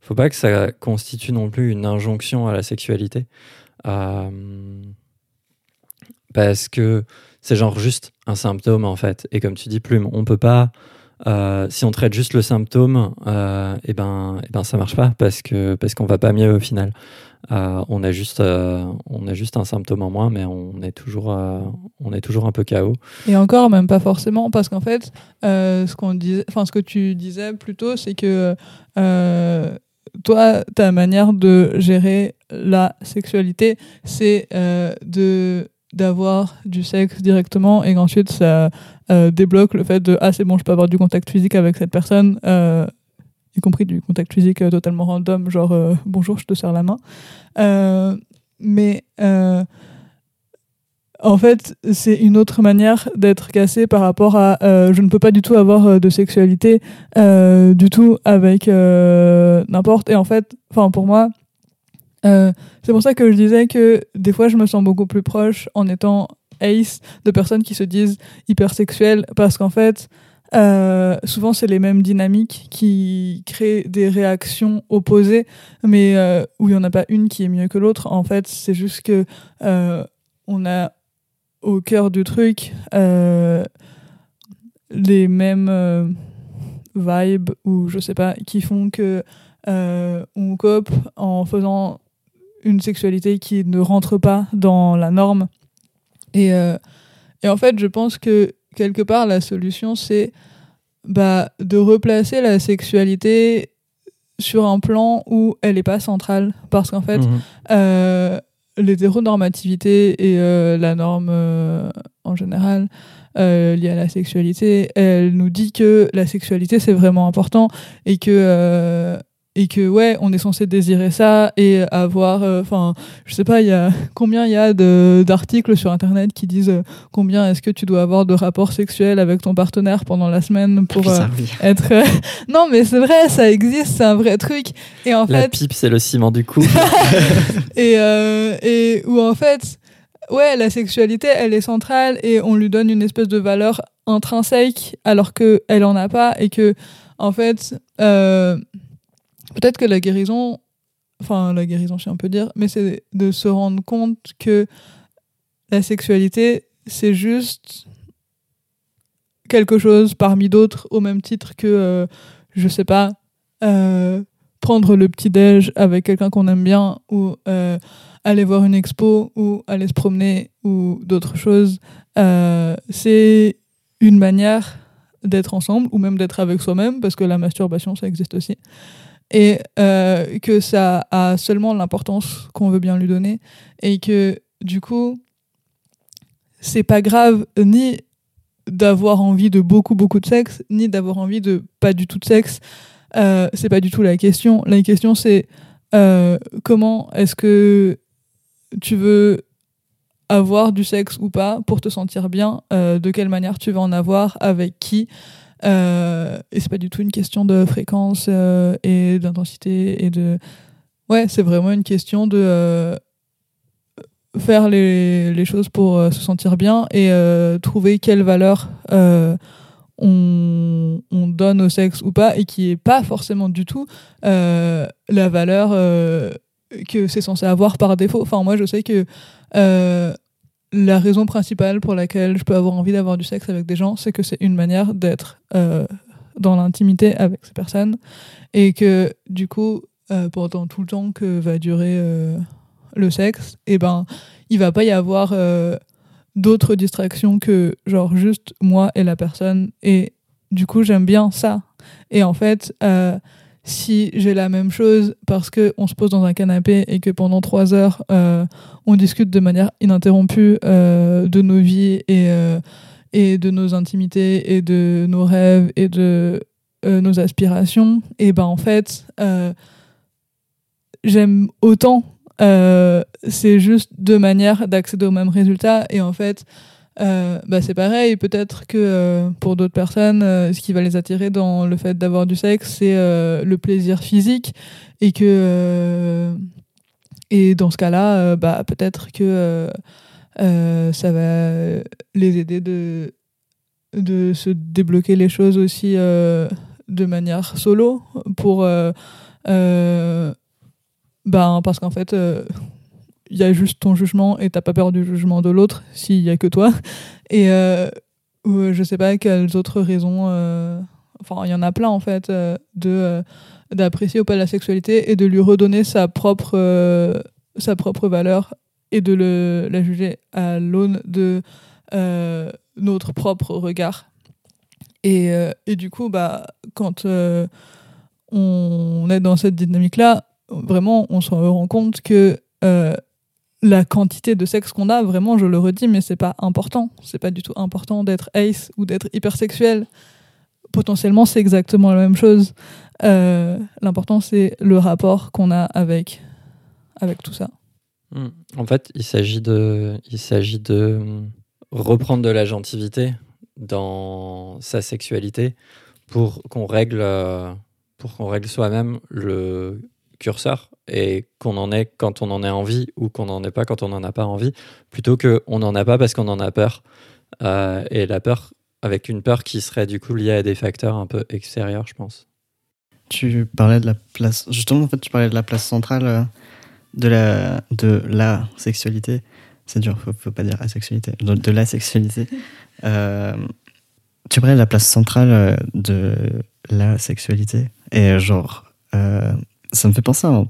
Faut pas que ça constitue non plus une injonction à la sexualité. Parce que c'est genre juste un symptôme en fait. Et comme tu dis, Plume, on peut pas. si on traite juste le symptôme, et ben, et ben ça marche pas parce que parce qu'on va pas mieux au final. Euh, on a juste euh, on a juste un symptôme en moins, mais on est toujours euh, on est toujours un peu KO. Et encore, même pas forcément, parce qu'en fait, ce qu'on disait, ce que tu disais plutôt, c'est que toi, ta manière de gérer la sexualité, c'est de d'avoir du sexe directement et qu'ensuite ça débloque le fait de ah c'est bon je peux avoir du contact physique avec cette personne y compris du contact physique euh, totalement random genre euh, bonjour je te serre la main Euh, mais en fait, c'est une autre manière d'être cassé par rapport à je ne peux pas du tout avoir de sexualité du tout avec n'importe. Et en fait, pour moi, c'est pour ça que je disais que des fois je me sens beaucoup plus proche en étant ace de personnes qui se disent hypersexuelles parce qu'en fait, euh, souvent c'est les mêmes dynamiques qui créent des réactions opposées, mais euh, où il n'y en a pas une qui est mieux que l'autre. En fait, c'est juste que euh, on a au cœur du truc les mêmes vibes ou je sais pas qui font que on cope en faisant une sexualité qui ne rentre pas dans la norme et en fait je pense que quelque part la solution c'est bah, de replacer la sexualité sur un plan où elle n'est pas centrale parce qu'en fait Mhm. euh, l'hétéronormativité et euh, la norme euh, en général euh, liée à la sexualité, elle nous dit que la sexualité c'est vraiment important et que et que ouais, on est censé désirer ça et avoir, euh, enfin, je sais pas, il y a combien il y a d'articles sur internet qui disent euh, combien est-ce que tu dois avoir de rapports sexuels avec ton partenaire pendant la semaine pour euh, être. euh, non, mais c'est vrai, ça existe, c'est un vrai truc. Et en La fait, pipe, c'est le ciment du cou. et, euh, et où en fait, ouais, la sexualité, elle est centrale et on lui donne une espèce de valeur intrinsèque alors que elle en a pas et que en fait, euh, peut-être que la guérison, enfin la guérison, je sais un peu dire, mais c'est de se rendre compte que la sexualité, c'est juste quelque chose parmi d'autres au même titre que, euh, je sais pas, euh, prendre le petit déj avec quelqu'un qu'on aime bien ou euh, aller voir une expo ou aller se promener ou d'autres choses. C'est une manière d'être ensemble ou même d'être avec soi-même parce que la masturbation ça existe aussi et euh, que ça a seulement l'importance qu'on veut bien lui donner et que du coup c'est pas grave ni d'avoir envie de beaucoup beaucoup de sexe ni d'avoir envie de pas du tout de sexe euh, c'est pas du tout la question la question c'est euh, comment est-ce que tu veux avoir du sexe ou pas pour te sentir bien, de quelle manière tu veux en avoir, avec qui. Euh, et c'est pas du tout une question de fréquence euh, et d'intensité et de. Ouais, c'est vraiment une question de euh, faire les, les choses pour euh, se sentir bien et trouver quelle valeur on, on donne au sexe ou pas et qui est pas forcément du tout la valeur que c'est censé avoir par défaut. Enfin, moi, je sais que la raison principale pour laquelle je peux avoir envie d'avoir du sexe avec des gens, c'est que c'est une manière d'être euh, dans l'intimité avec ces personnes et que du coup, euh, pendant tout le temps que va durer euh, le sexe, et ben, il va pas y avoir d'autres distractions que genre juste moi et la personne et du coup j'aime bien ça. Et en fait si j'ai la même chose parce que on se pose dans un canapé et que pendant trois heures euh, on discute de manière ininterrompue euh, de nos vies et euh, et de nos intimités et de nos rêves et de nos aspirations et ben en fait j'aime autant c'est juste deux manières d'accéder au même résultat et en fait euh, bah c'est pareil peut-être que euh, pour d'autres personnes euh, ce qui va les attirer dans le fait d'avoir du sexe c'est le plaisir physique. Et que et dans ce cas-là bah peut-être que ça va les aider de de se débloquer les choses aussi de manière solo pour ben parce qu'en fait il y a juste ton jugement et t'as pas peur du jugement de l'autre s'il y a que toi. Et euh, ou, je sais pas quelles autres raisons euh, enfin il y en a plein en fait euh, de euh, d'apprécier ou pas la sexualité et de lui redonner sa propre sa propre valeur et de le, la juger à l'aune de notre propre regard. Et, et du coup bah quand on est dans cette dynamique là vraiment on se rend compte que la quantité de sexe qu'on a, vraiment, je le redis, mais c'est pas important. C'est pas du tout important d'être ace ou d'être hypersexuel. Potentiellement, c'est exactement la même chose. Euh, L'important, c'est le rapport qu'on a avec, avec tout ça. Hmm. En fait, il s'agit de, de reprendre de l'agentivité dans sa sexualité pour qu'on règle, euh, pour qu'on règle soi-même le curseur et qu'on en ait quand on en a envie ou qu'on n'en ait pas quand on n'en a pas envie, plutôt que on n'en a pas parce qu'on en a peur. Euh, et la peur, avec une peur qui serait du coup liée à des facteurs un peu extérieurs, je pense. Tu parlais de la place. Justement, en fait, tu parlais de la place centrale euh, de la, de la sexualité. C'est dur, faut, faut pas dire la sexualité. De, de la sexualité. Euh, tu parlais de la place centrale de la sexualité. Et genre, ça me fait penser à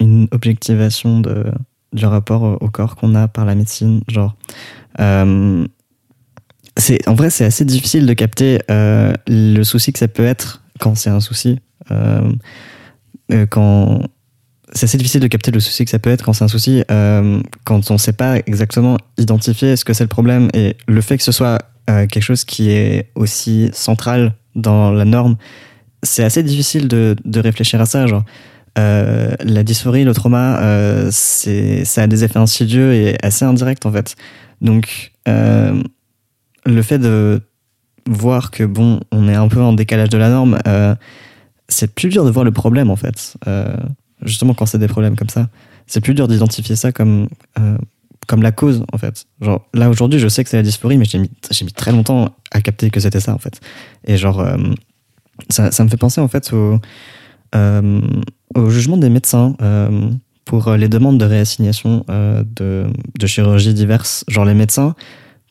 une objectivation de, du rapport au, corps qu'on a par la médecine. Genre, euh, en vrai, c'est assez difficile de capter euh, le souci que ça peut être quand c'est un souci. Euh, quand c'est assez difficile de capter le souci que ça peut être quand c'est un souci quand on ne sait pas exactement identifier ce que c'est le problème et le fait que ce soit quelque chose qui est aussi central dans la norme c'est assez difficile de, de réfléchir à ça. Genre, euh, la dysphorie, le trauma, euh, ça a des effets insidieux et assez indirects en fait. Donc, euh, le fait de voir que bon, on est un peu en décalage de la norme, euh, c'est plus dur de voir le problème en fait. Justement, quand c'est des problèmes comme ça, c'est plus dur d'identifier ça comme comme la cause en fait. Genre là aujourd'hui, je sais que c'est la dysphorie, mais j'ai mis mis très longtemps à capter que c'était ça en fait. Et genre ça, me fait penser en fait au euh, jugement des médecins euh, pour les demandes de réassignation euh, de, de chirurgies diverses. Genre les médecins,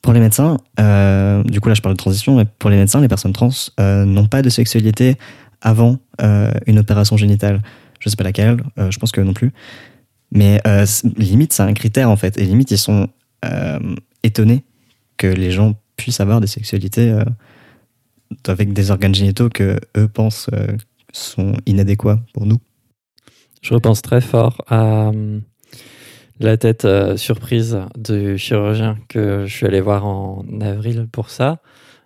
pour les médecins, euh, du coup là je parle de transition, mais pour les médecins, les personnes trans euh, n'ont pas de sexualité avant euh, une opération génitale. Je sais pas laquelle, euh, je pense que non plus. Mais euh, limite, c'est un critère en fait. Et limite, ils sont euh, étonnés que les gens puissent avoir des sexualités euh, avec des organes génitaux que eux pensent euh, sont inadéquats pour nous. Je repense très fort à euh, la tête euh, surprise du chirurgien que je suis allé voir en avril pour ça.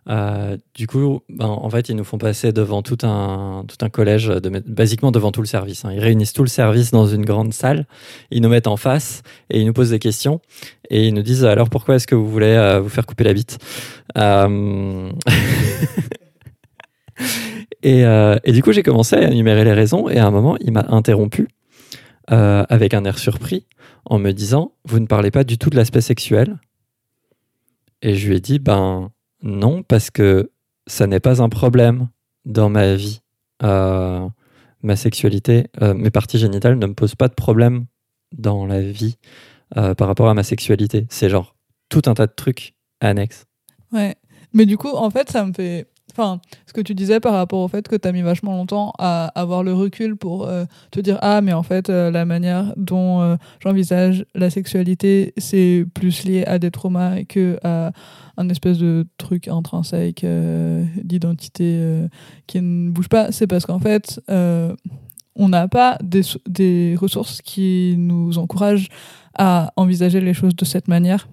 Euh, du coup, ben, en fait, ils nous font passer devant tout un, tout un collège, de, basiquement devant tout le service. hein. Ils réunissent tout le service dans une grande salle, ils nous mettent en face et ils nous posent des questions et ils nous disent alors pourquoi est-ce que vous voulez euh, vous faire couper la bite? Euh, et, et du coup, j'ai commencé à énumérer les raisons et à un moment, il m'a interrompu avec un air surpris en me disant Vous ne parlez pas du tout de l'aspect sexuel? Et je lui ai dit Ben non, parce que ça n'est pas un problème dans ma vie. Euh, ma sexualité, euh, mes parties génitales ne me posent pas de problème dans la vie euh, par rapport à ma sexualité. C'est genre tout un tas de trucs annexes. Ouais. Mais du coup, en fait, ça me fait. Enfin, ce que tu disais par rapport au fait que tu as mis vachement longtemps à avoir le recul pour euh, te dire Ah, mais en fait, euh, la manière dont euh, j'envisage la sexualité, c'est plus lié à des traumas que à un espèce de truc intrinsèque d'identité qui ne bouge pas. C'est parce qu'en fait, on n'a pas des, sou- des ressources qui nous encouragent à envisager les choses de cette manière.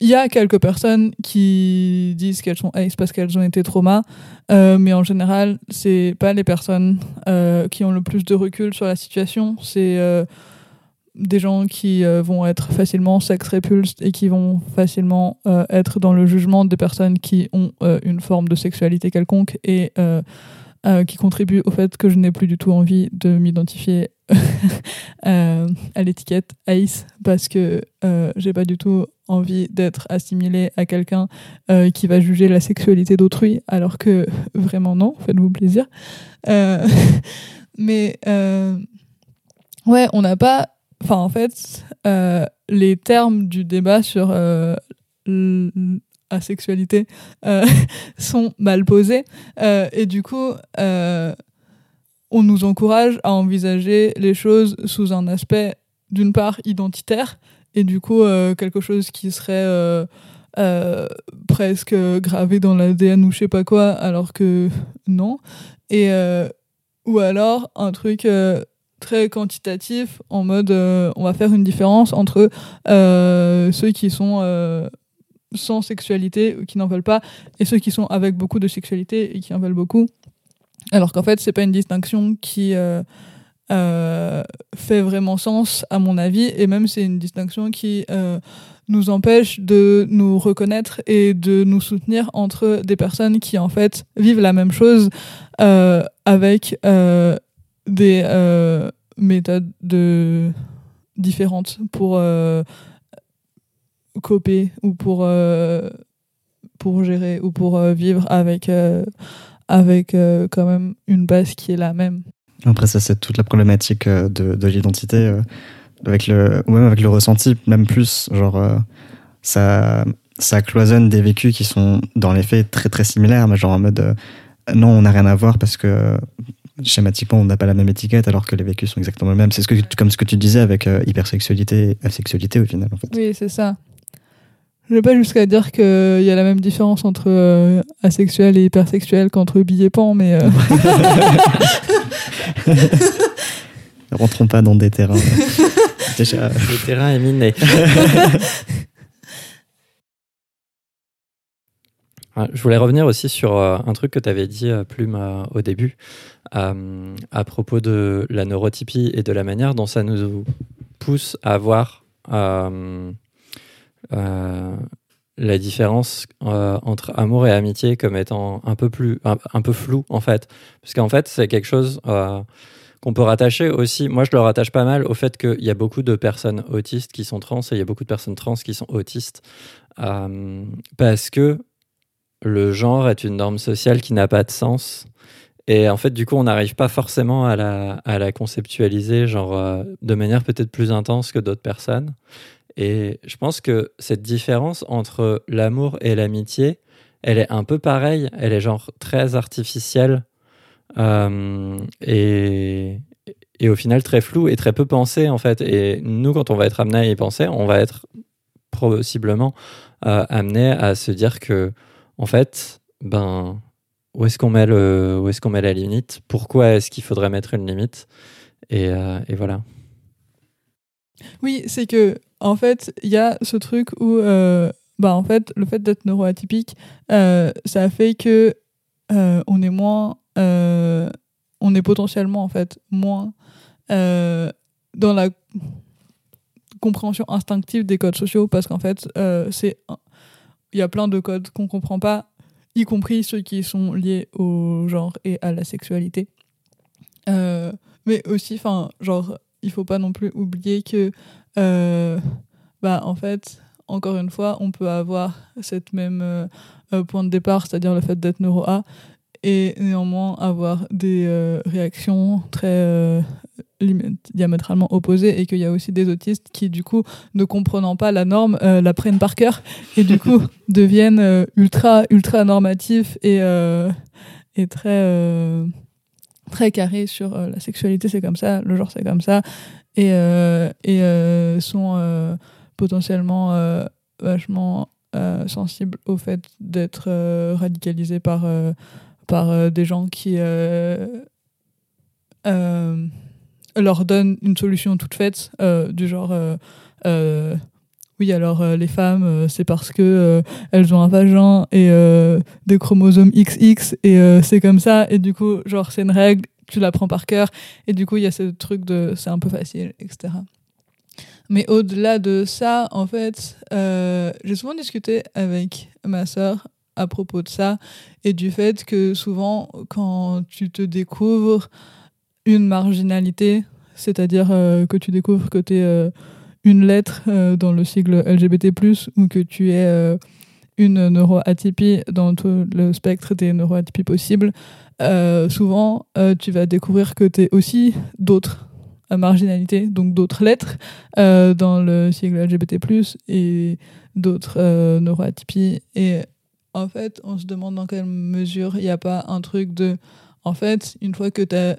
Il y a quelques personnes qui disent qu'elles sont ace parce qu'elles ont été traumas, euh, mais en général, c'est pas les personnes euh, qui ont le plus de recul sur la situation. C'est euh, des gens qui vont être facilement sex répulsed et qui vont facilement être dans le jugement des personnes qui ont une forme de sexualité quelconque et qui contribuent au fait que je n'ai plus du tout envie de m'identifier euh, à l'étiquette Ace parce que euh, j'ai pas du tout envie d'être assimilée à quelqu'un euh, qui va juger la sexualité d'autrui alors que vraiment non, faites-vous plaisir. Mais ouais, on n'a pas. Enfin, en fait, les termes du débat sur l- la sexualité euh, sont mal posés. Et du coup, on nous encourage à envisager les choses sous un aspect, d'une part, identitaire, et du coup, euh, quelque chose qui serait euh, euh, presque gravé dans l'ADN ou je sais pas quoi, alors que non. Et, ou alors, un truc très quantitatif, en mode, on va faire une différence entre ceux qui sont... sans sexualité ou qui n'en veulent pas et ceux qui sont avec beaucoup de sexualité et qui en veulent beaucoup alors qu'en fait c'est pas une distinction qui euh, euh, fait vraiment sens à mon avis et même c'est une distinction qui euh, nous empêche de nous reconnaître et de nous soutenir entre des personnes qui en fait vivent la même chose avec des méthodes de différentes pour coper ou pour gérer ou pour vivre avec avec euh, quand même une base qui est la même. Après, ça, c'est toute la problématique euh, de, de l'identité, euh, avec le, ou même avec le ressenti, même plus. Genre, ça, ça cloisonne des vécus qui sont, dans les faits, très très similaires, mais genre en mode, non, on n'a rien à voir parce que schématiquement, on n'a pas la même étiquette, alors que les vécus sont exactement les mêmes. C'est ce que, comme ce que tu disais avec euh, hypersexualité et asexualité au final, en fait. Oui, c'est ça. Je vais pas jusqu'à dire qu'il y a la même différence entre euh, asexuel et hypersexuel qu'entre bi et pan, mais euh, Rentrons pas dans des terrains. déjà, Le terrain est miné. Ouais, Je voulais revenir aussi sur euh, un truc que tu avais dit, Plume, au début, à propos de la neurotypie et de la manière dont ça nous pousse à voir euh, la différence euh, entre amour et amitié comme étant un peu plus un, peu flou en fait. Parce qu'en fait c'est quelque chose euh, qu'on peut rattacher aussi. Moi je le rattache pas mal au fait qu'il y a beaucoup de personnes autistes qui sont trans et il y a beaucoup de personnes trans qui sont autistes. Euh, parce que le genre est une norme sociale qui n'a pas de sens. Et en fait du coup on n'arrive pas forcément à la, à la conceptualiser genre euh, de manière peut-être plus intense que d'autres personnes et je pense que cette différence entre l'amour et l'amitié, elle est un peu pareille. Elle est genre très artificielle euh, et, et au final très floue et très peu pensée en fait. Et nous, quand on va être amené à y penser, on va être possiblement euh, amené à se dire que en fait, ben où est-ce qu'on met le, où est-ce qu'on met la limite? Pourquoi est-ce qu'il faudrait mettre une limite? Euh, et voilà. Oui, c'est que en fait, il y a ce truc où, euh, bah, en fait, le fait d'être neuroatypique, euh, ça fait que euh, on est moins, on est potentiellement en fait moins dans la compréhension instinctive des codes sociaux parce qu'en fait, c'est, il y a plein de codes qu'on comprend pas, y compris ceux qui sont liés au genre et à la sexualité. Mais aussi, enfin, genre, il faut pas non plus oublier que, euh, bah, en fait, encore une fois, on peut avoir cette même euh, euh, point de départ, c'est-à-dire le fait d'être neuro A, et néanmoins avoir des euh, réactions très diamétralement opposées, et qu'il y a aussi des autistes qui, du coup, ne comprenant pas la norme, la prennent par cœur, et du coup, deviennent ultra, ultra normatifs et, et très. Très carrés sur euh, la sexualité c'est comme ça le genre c'est comme ça. Et, euh, et euh, sont potentiellement vachement sensibles au fait d'être radicalisés par, par des gens qui leur donnent une solution toute faite du genre oui alors euh, les femmes euh, c'est parce que euh, elles ont un vagin et des chromosomes XX et c'est comme ça. Et du coup genre c'est une règle tu la prends par cœur. Et du coup il y a ce truc de c'est un peu facile etc mais au-delà de ça en fait j'ai souvent discuté avec ma sœur à propos de ça et du fait que souvent quand tu te découvres une marginalité c'est-à-dire que tu découvres que tu es une lettre euh, dans le sigle LGBT+, ou que tu es euh, une neuroatypie dans tout le spectre des neuroatypies possibles, euh, souvent euh, tu vas découvrir que tu es aussi d'autres marginalités, donc d'autres lettres dans le sigle LGBT+, et d'autres neuroatypies. Et en fait, on se demande dans quelle mesure il n'y a pas un truc de... En fait, une fois que tu as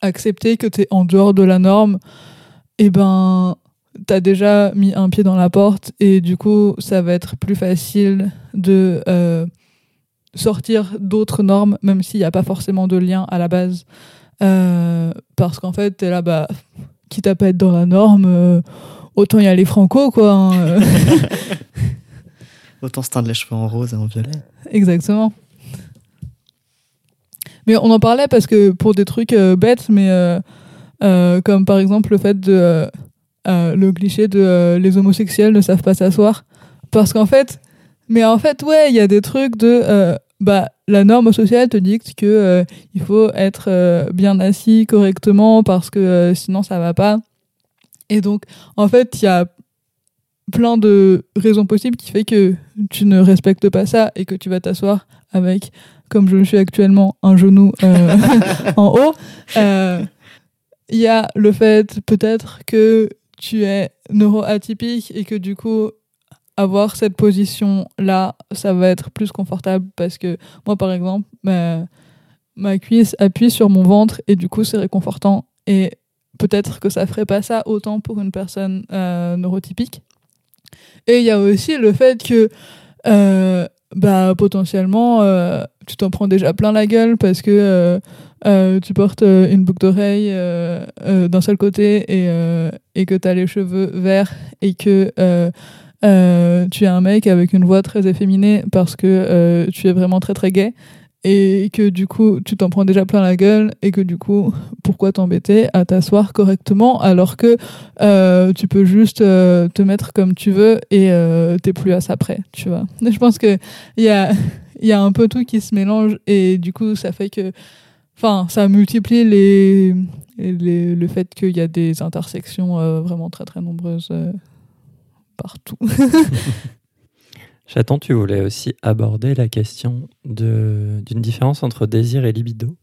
accepté que tu es en dehors de la norme, eh ben, t'as déjà mis un pied dans la porte et du coup, ça va être plus facile de euh, sortir d'autres normes, même s'il n'y a pas forcément de lien à la base. Euh, parce qu'en fait, t'es là, bah, quitte à pas être dans la norme, euh, autant y aller franco, quoi. hein. Autant se teindre les cheveux en rose et en violet. Exactement. Mais on en parlait parce que pour des trucs bêtes, mais comme par exemple le fait de euh, euh, le cliché de euh, les homosexuels ne savent pas s'asseoir, parce qu'en fait, mais en fait ouais, il y a des trucs de euh, bah la norme sociale te dicte que euh, il faut être euh, bien assis correctement parce que euh, sinon ça va pas. Et donc en fait il y a plein de raisons possibles qui fait que tu ne respectes pas ça et que tu vas t'asseoir avec, comme je le suis actuellement, un genou euh, en haut. Il y a le fait peut-être que tu es neuroatypique et que du coup, avoir cette position-là, ça va être plus confortable parce que moi, par exemple, ma, ma cuisse appuie sur mon ventre et du coup, c'est réconfortant. Et peut-être que ça ferait pas ça autant pour une personne euh, neurotypique. Et il y a aussi le fait que euh, bah, potentiellement, euh, tu t'en prends déjà plein la gueule parce que euh, euh, tu portes euh, une boucle d'oreille d'un seul côté et, que tu as les cheveux verts et que tu es un mec avec une voix très efféminée parce que tu es vraiment très très gay et que du coup tu t'en prends déjà plein la gueule et que du coup pourquoi t'embêter à t'asseoir correctement alors que tu peux juste te mettre comme tu veux et t'es plus à ça près tu vois. Je pense que il y a il y a un peu tout qui se mélange et du coup ça fait que enfin ça multiplie les, les le fait qu'il y a des intersections euh, vraiment très très nombreuses euh, partout Chaton, tu voulais aussi aborder la question de- d'une différence entre désir et libido?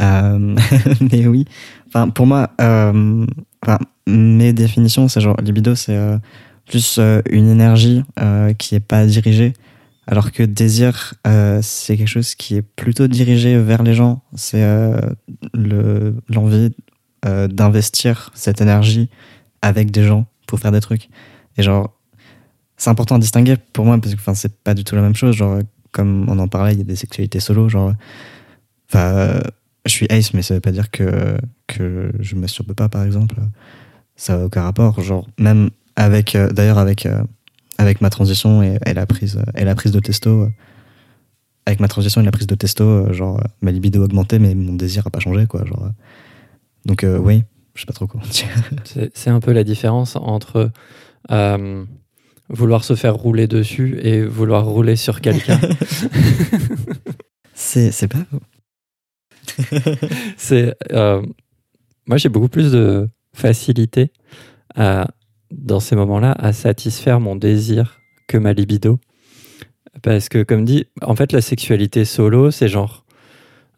Euh, mais oui. Enfin, pour moi, euh, enfin, mes définitions, c'est genre libido, c'est euh, plus euh, une énergie euh, qui est pas dirigée, alors que désir, euh, c'est quelque chose qui est plutôt dirigé vers les gens. C'est euh, le l'envie euh, d'investir cette énergie avec des gens pour faire des trucs. Et genre, c'est important à distinguer pour moi parce que enfin, c'est pas du tout la même chose. Genre, comme on en parlait, il y a des sexualités solo, genre. Enfin, je suis ace, mais ça veut pas dire que, que je masturbe pas, par exemple. Ça n'a aucun rapport. Genre, même avec, d'ailleurs, avec, avec ma transition et, et la prise, et la prise de testo, euh, avec ma transition et la prise de testo, euh, genre, euh, ma libido a augmenté, mais mon désir a pas changé, quoi. Genre, donc, euh, oui, je sais pas trop comment dire. C'est un peu la différence entre euh, vouloir se faire rouler dessus et vouloir rouler sur quelqu'un. C'est, pas. C'est euh, moi j'ai beaucoup plus de facilité à, dans ces moments-là à satisfaire mon désir que ma libido. Parce que comme dit en fait la sexualité solo c'est genre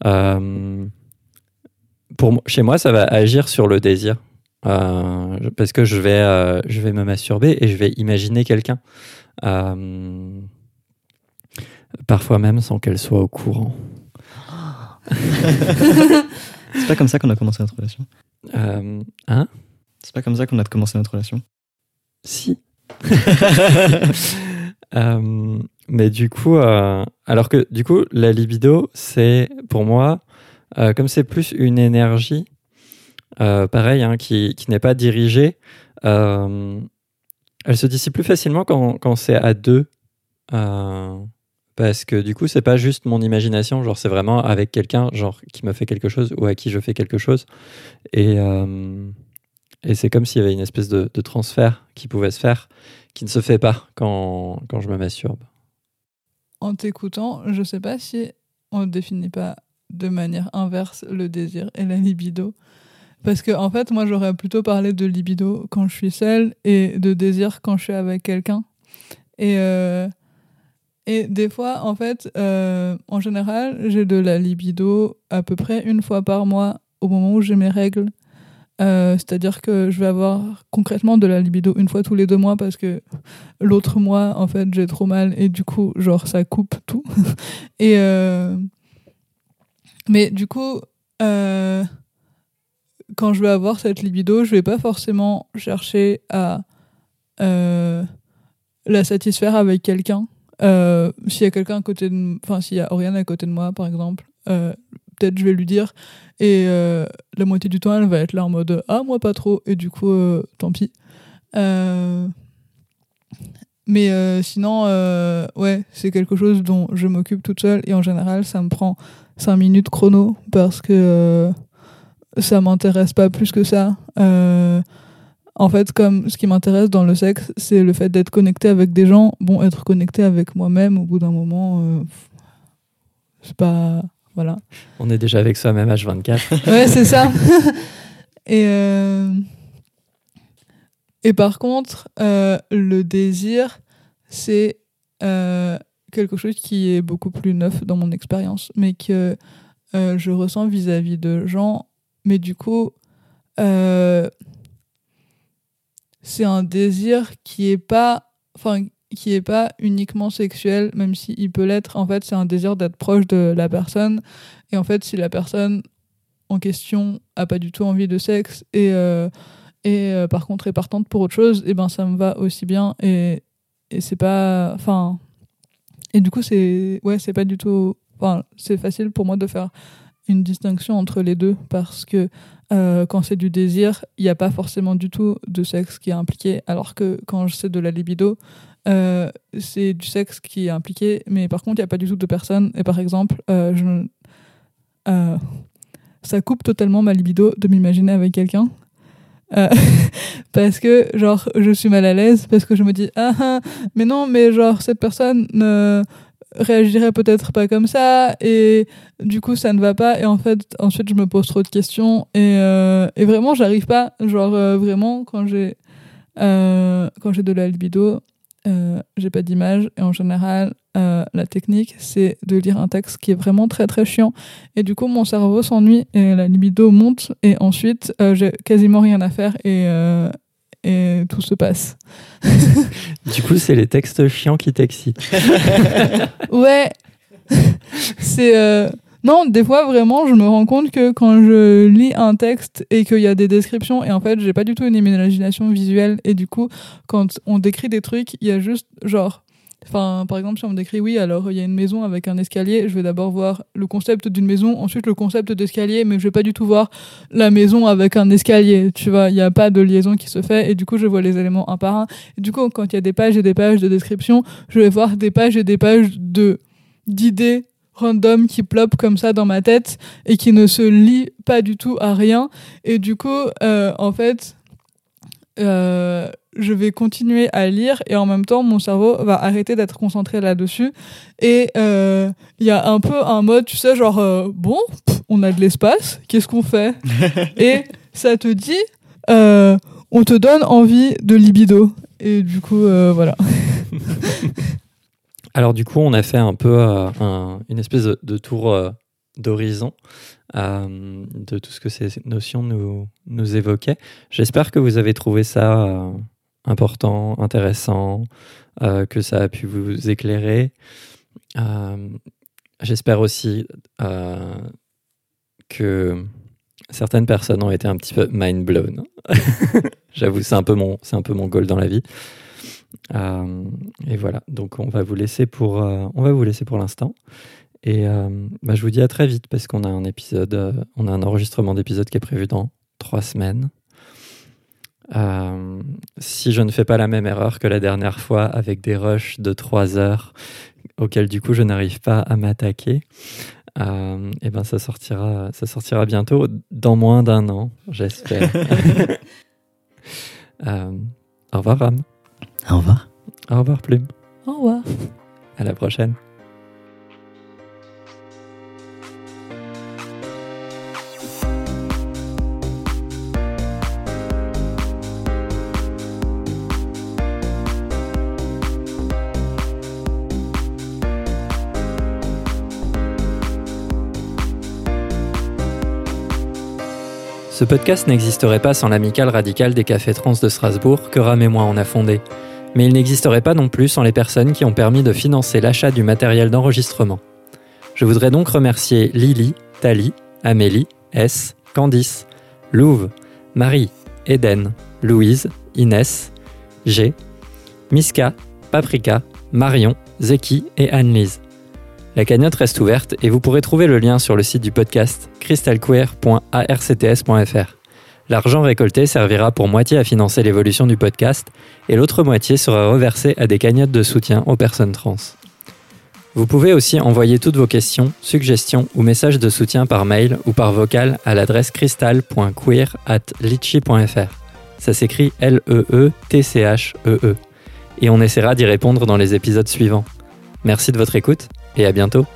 euh, pour chez moi ça va agir sur le désir. Euh, parce que je vais euh, je vais me masturber et je vais imaginer quelqu'un. Parfois même sans qu'elle soit au courant. C'est pas comme ça qu'on a commencé notre relation. Hein? C'est pas comme ça qu'on a commencé notre relation. Si. Euh, mais du coup, euh, alors que du coup, la libido, c'est pour moi, euh, comme c'est plus une énergie, pareil, hein, qui, qui n'est pas dirigée, elle se dissipe plus facilement quand, quand c'est à deux. Parce que du coup, c'est pas juste mon imagination, genre c'est vraiment avec quelqu'un, genre qui me fait quelque chose ou à qui je fais quelque chose. Et, et c'est comme s'il y avait une espèce de, transfert qui pouvait se faire, qui ne se fait pas quand, quand je me masturbe. en t'écoutant, je sais pas si on ne définit pas de manière inverse le désir et la libido. Parce que, en fait, moi, j'aurais plutôt parlé de libido quand je suis seule et de désir quand je suis avec quelqu'un. Et, euh, et des fois, en fait, euh, en général, j'ai de la libido à peu près une fois par mois au moment où j'ai mes règles. Euh, C'est-à-dire que je vais avoir concrètement de la libido une fois tous les deux mois parce que l'autre mois, en fait, j'ai trop mal et du coup, genre, ça coupe tout. et euh, mais du coup, euh, quand je vais avoir cette libido, je vais pas forcément chercher à la satisfaire avec quelqu'un. S'il y a quelqu'un à côté de, enfin, s'il y a Oriane à côté de moi, par exemple, peut-être je vais lui dire et euh, la moitié du temps, elle va être là en mode ah moi pas trop et du coup, euh, tant pis. Euh, mais sinon, ouais, c'est quelque chose dont je m'occupe toute seule et en général, ça me prend 5 minutes chrono parce que ça m'intéresse pas plus que ça. En fait, comme ce qui m'intéresse dans le sexe, c'est le fait d'être connecté avec des gens. Bon, être connecté avec moi-même au bout d'un moment, c'est pas. Voilà. On est déjà avec soi-même H24. Ouais, c'est ça. et, euh, et par contre, euh, le désir, c'est euh, quelque chose qui est beaucoup plus neuf dans mon expérience, mais que je ressens vis-à-vis de gens. Mais du coup, c'est un désir qui est pas, enfin, qui est pas uniquement sexuel, même s'il peut l'être. En fait, c'est un désir d'être proche de la personne. Et en fait, si la personne en question a pas du tout envie de sexe et, euh, et euh, par contre est partante pour autre chose, et ben ça me va aussi bien. Et, et c'est pas. Enfin. Et du coup, c'est. Ouais, c'est pas du tout. Enfin, c'est facile pour moi de faire une distinction entre les deux parce que euh, quand c'est du désir, il n'y a pas forcément du tout de sexe qui est impliqué, alors que quand c'est de la libido, euh, c'est du sexe qui est impliqué, mais par contre, il n'y a pas du tout de personne. Et par exemple, euh, euh, ça coupe totalement ma libido de m'imaginer avec quelqu'un. Parce que, genre, je suis mal à l'aise, parce que je me dis, ah, ah, mais non, mais genre, cette personne ne réagirait peut-être pas comme ça, et du coup, ça ne va pas. Et en fait, ensuite, je me pose trop de questions, et, et vraiment, j'arrive pas. Genre, vraiment, quand j'ai quand j'ai de la libido, euh, j'ai pas d'image, et en général, euh, la technique, c'est de lire un texte qui est vraiment très très chiant. Et du coup, mon cerveau s'ennuie et la libido monte. Et ensuite, euh, j'ai quasiment rien à faire et, et tout se passe. Du coup, c'est les textes chiants qui t'excitent. Ouais, c'est. Non, des fois vraiment, je me rends compte que quand je lis un texte et qu'il y a des descriptions, et en fait, j'ai pas du tout une imagination visuelle, et du coup, quand on décrit des trucs, il y a juste genre. Enfin, par exemple, si on me décrit, oui, alors il y a une maison avec un escalier, je vais d'abord voir le concept d'une maison, ensuite le concept d'escalier, mais je vais pas du tout voir la maison avec un escalier, tu vois, il n'y a pas de liaison qui se fait, et du coup, je vois les éléments un par un. Du coup, quand il y a des pages et des pages de description, je vais voir des pages et des pages de d'idées random qui plopent comme ça dans ma tête et qui ne se lient pas du tout à rien. Et du coup, euh, en fait, euh, je vais continuer à lire et en même temps, mon cerveau va arrêter d'être concentré là-dessus. Et euh, il y a un peu un mode, tu sais, genre, euh, bon, pff, on a de l'espace, qu'est-ce qu'on fait? Et ça te dit, euh, on te donne envie de libido. Et du coup, euh, voilà. Alors du coup, on a fait un peu euh, un- une espèce de, tour euh, d'horizon euh, de tout ce que ces notions nous, évoquaient. J'espère que vous avez trouvé ça important, intéressant, que ça a pu vous éclairer. J'espère aussi que certaines personnes ont été un petit peu mind blown. J'avoue, c'est un c'est un peu mon goal dans la vie. Euh, et voilà, donc on va vous laisser pour, euh, on va vous laisser pour l'instant. Et euh, bah, je vous dis à très vite parce qu'on a un épisode, on a un enregistrement d'épisode qui est prévu dans trois semaines. Euh, si je ne fais pas la même erreur que la dernière fois avec des rushs de trois heures auxquels du coup je n'arrive pas à m'attaquer, euh, et ben ça sortira, ça sortira bientôt, dans moins d'un an, j'espère. Euh, au revoir Ram, Au revoir. au revoir Plume, Au revoir. à la prochaine. Ce podcast n'existerait pas sans l'amicale radicale des cafés trans de Strasbourg que Ram et moi on a fondé. Mais il n'existerait pas non plus sans les personnes qui ont permis de financer l'achat du matériel d'enregistrement. Je voudrais donc remercier Lily, Tali, Amélie, S, Candice, Louve, Marie, Eden, Louise, Inès, G, Miska, Paprika, Marion, Zeki et Anne-Lise. La cagnotte reste ouverte et vous pourrez trouver le lien sur le site du podcast crystalqueer.arcts.fr. L'argent récolté servira pour moitié à financer l'évolution du podcast et l'autre moitié sera reversée à des cagnottes de soutien aux personnes trans. Vous pouvez aussi envoyer toutes vos questions, suggestions ou messages de soutien par mail ou par vocal à l'adresse crystal.queer@litchi.fr. Ça s'écrit L-E-E-T-C-H-E-E. Et on essaiera d'y répondre dans les épisodes suivants. Merci de votre écoute et à bientôt.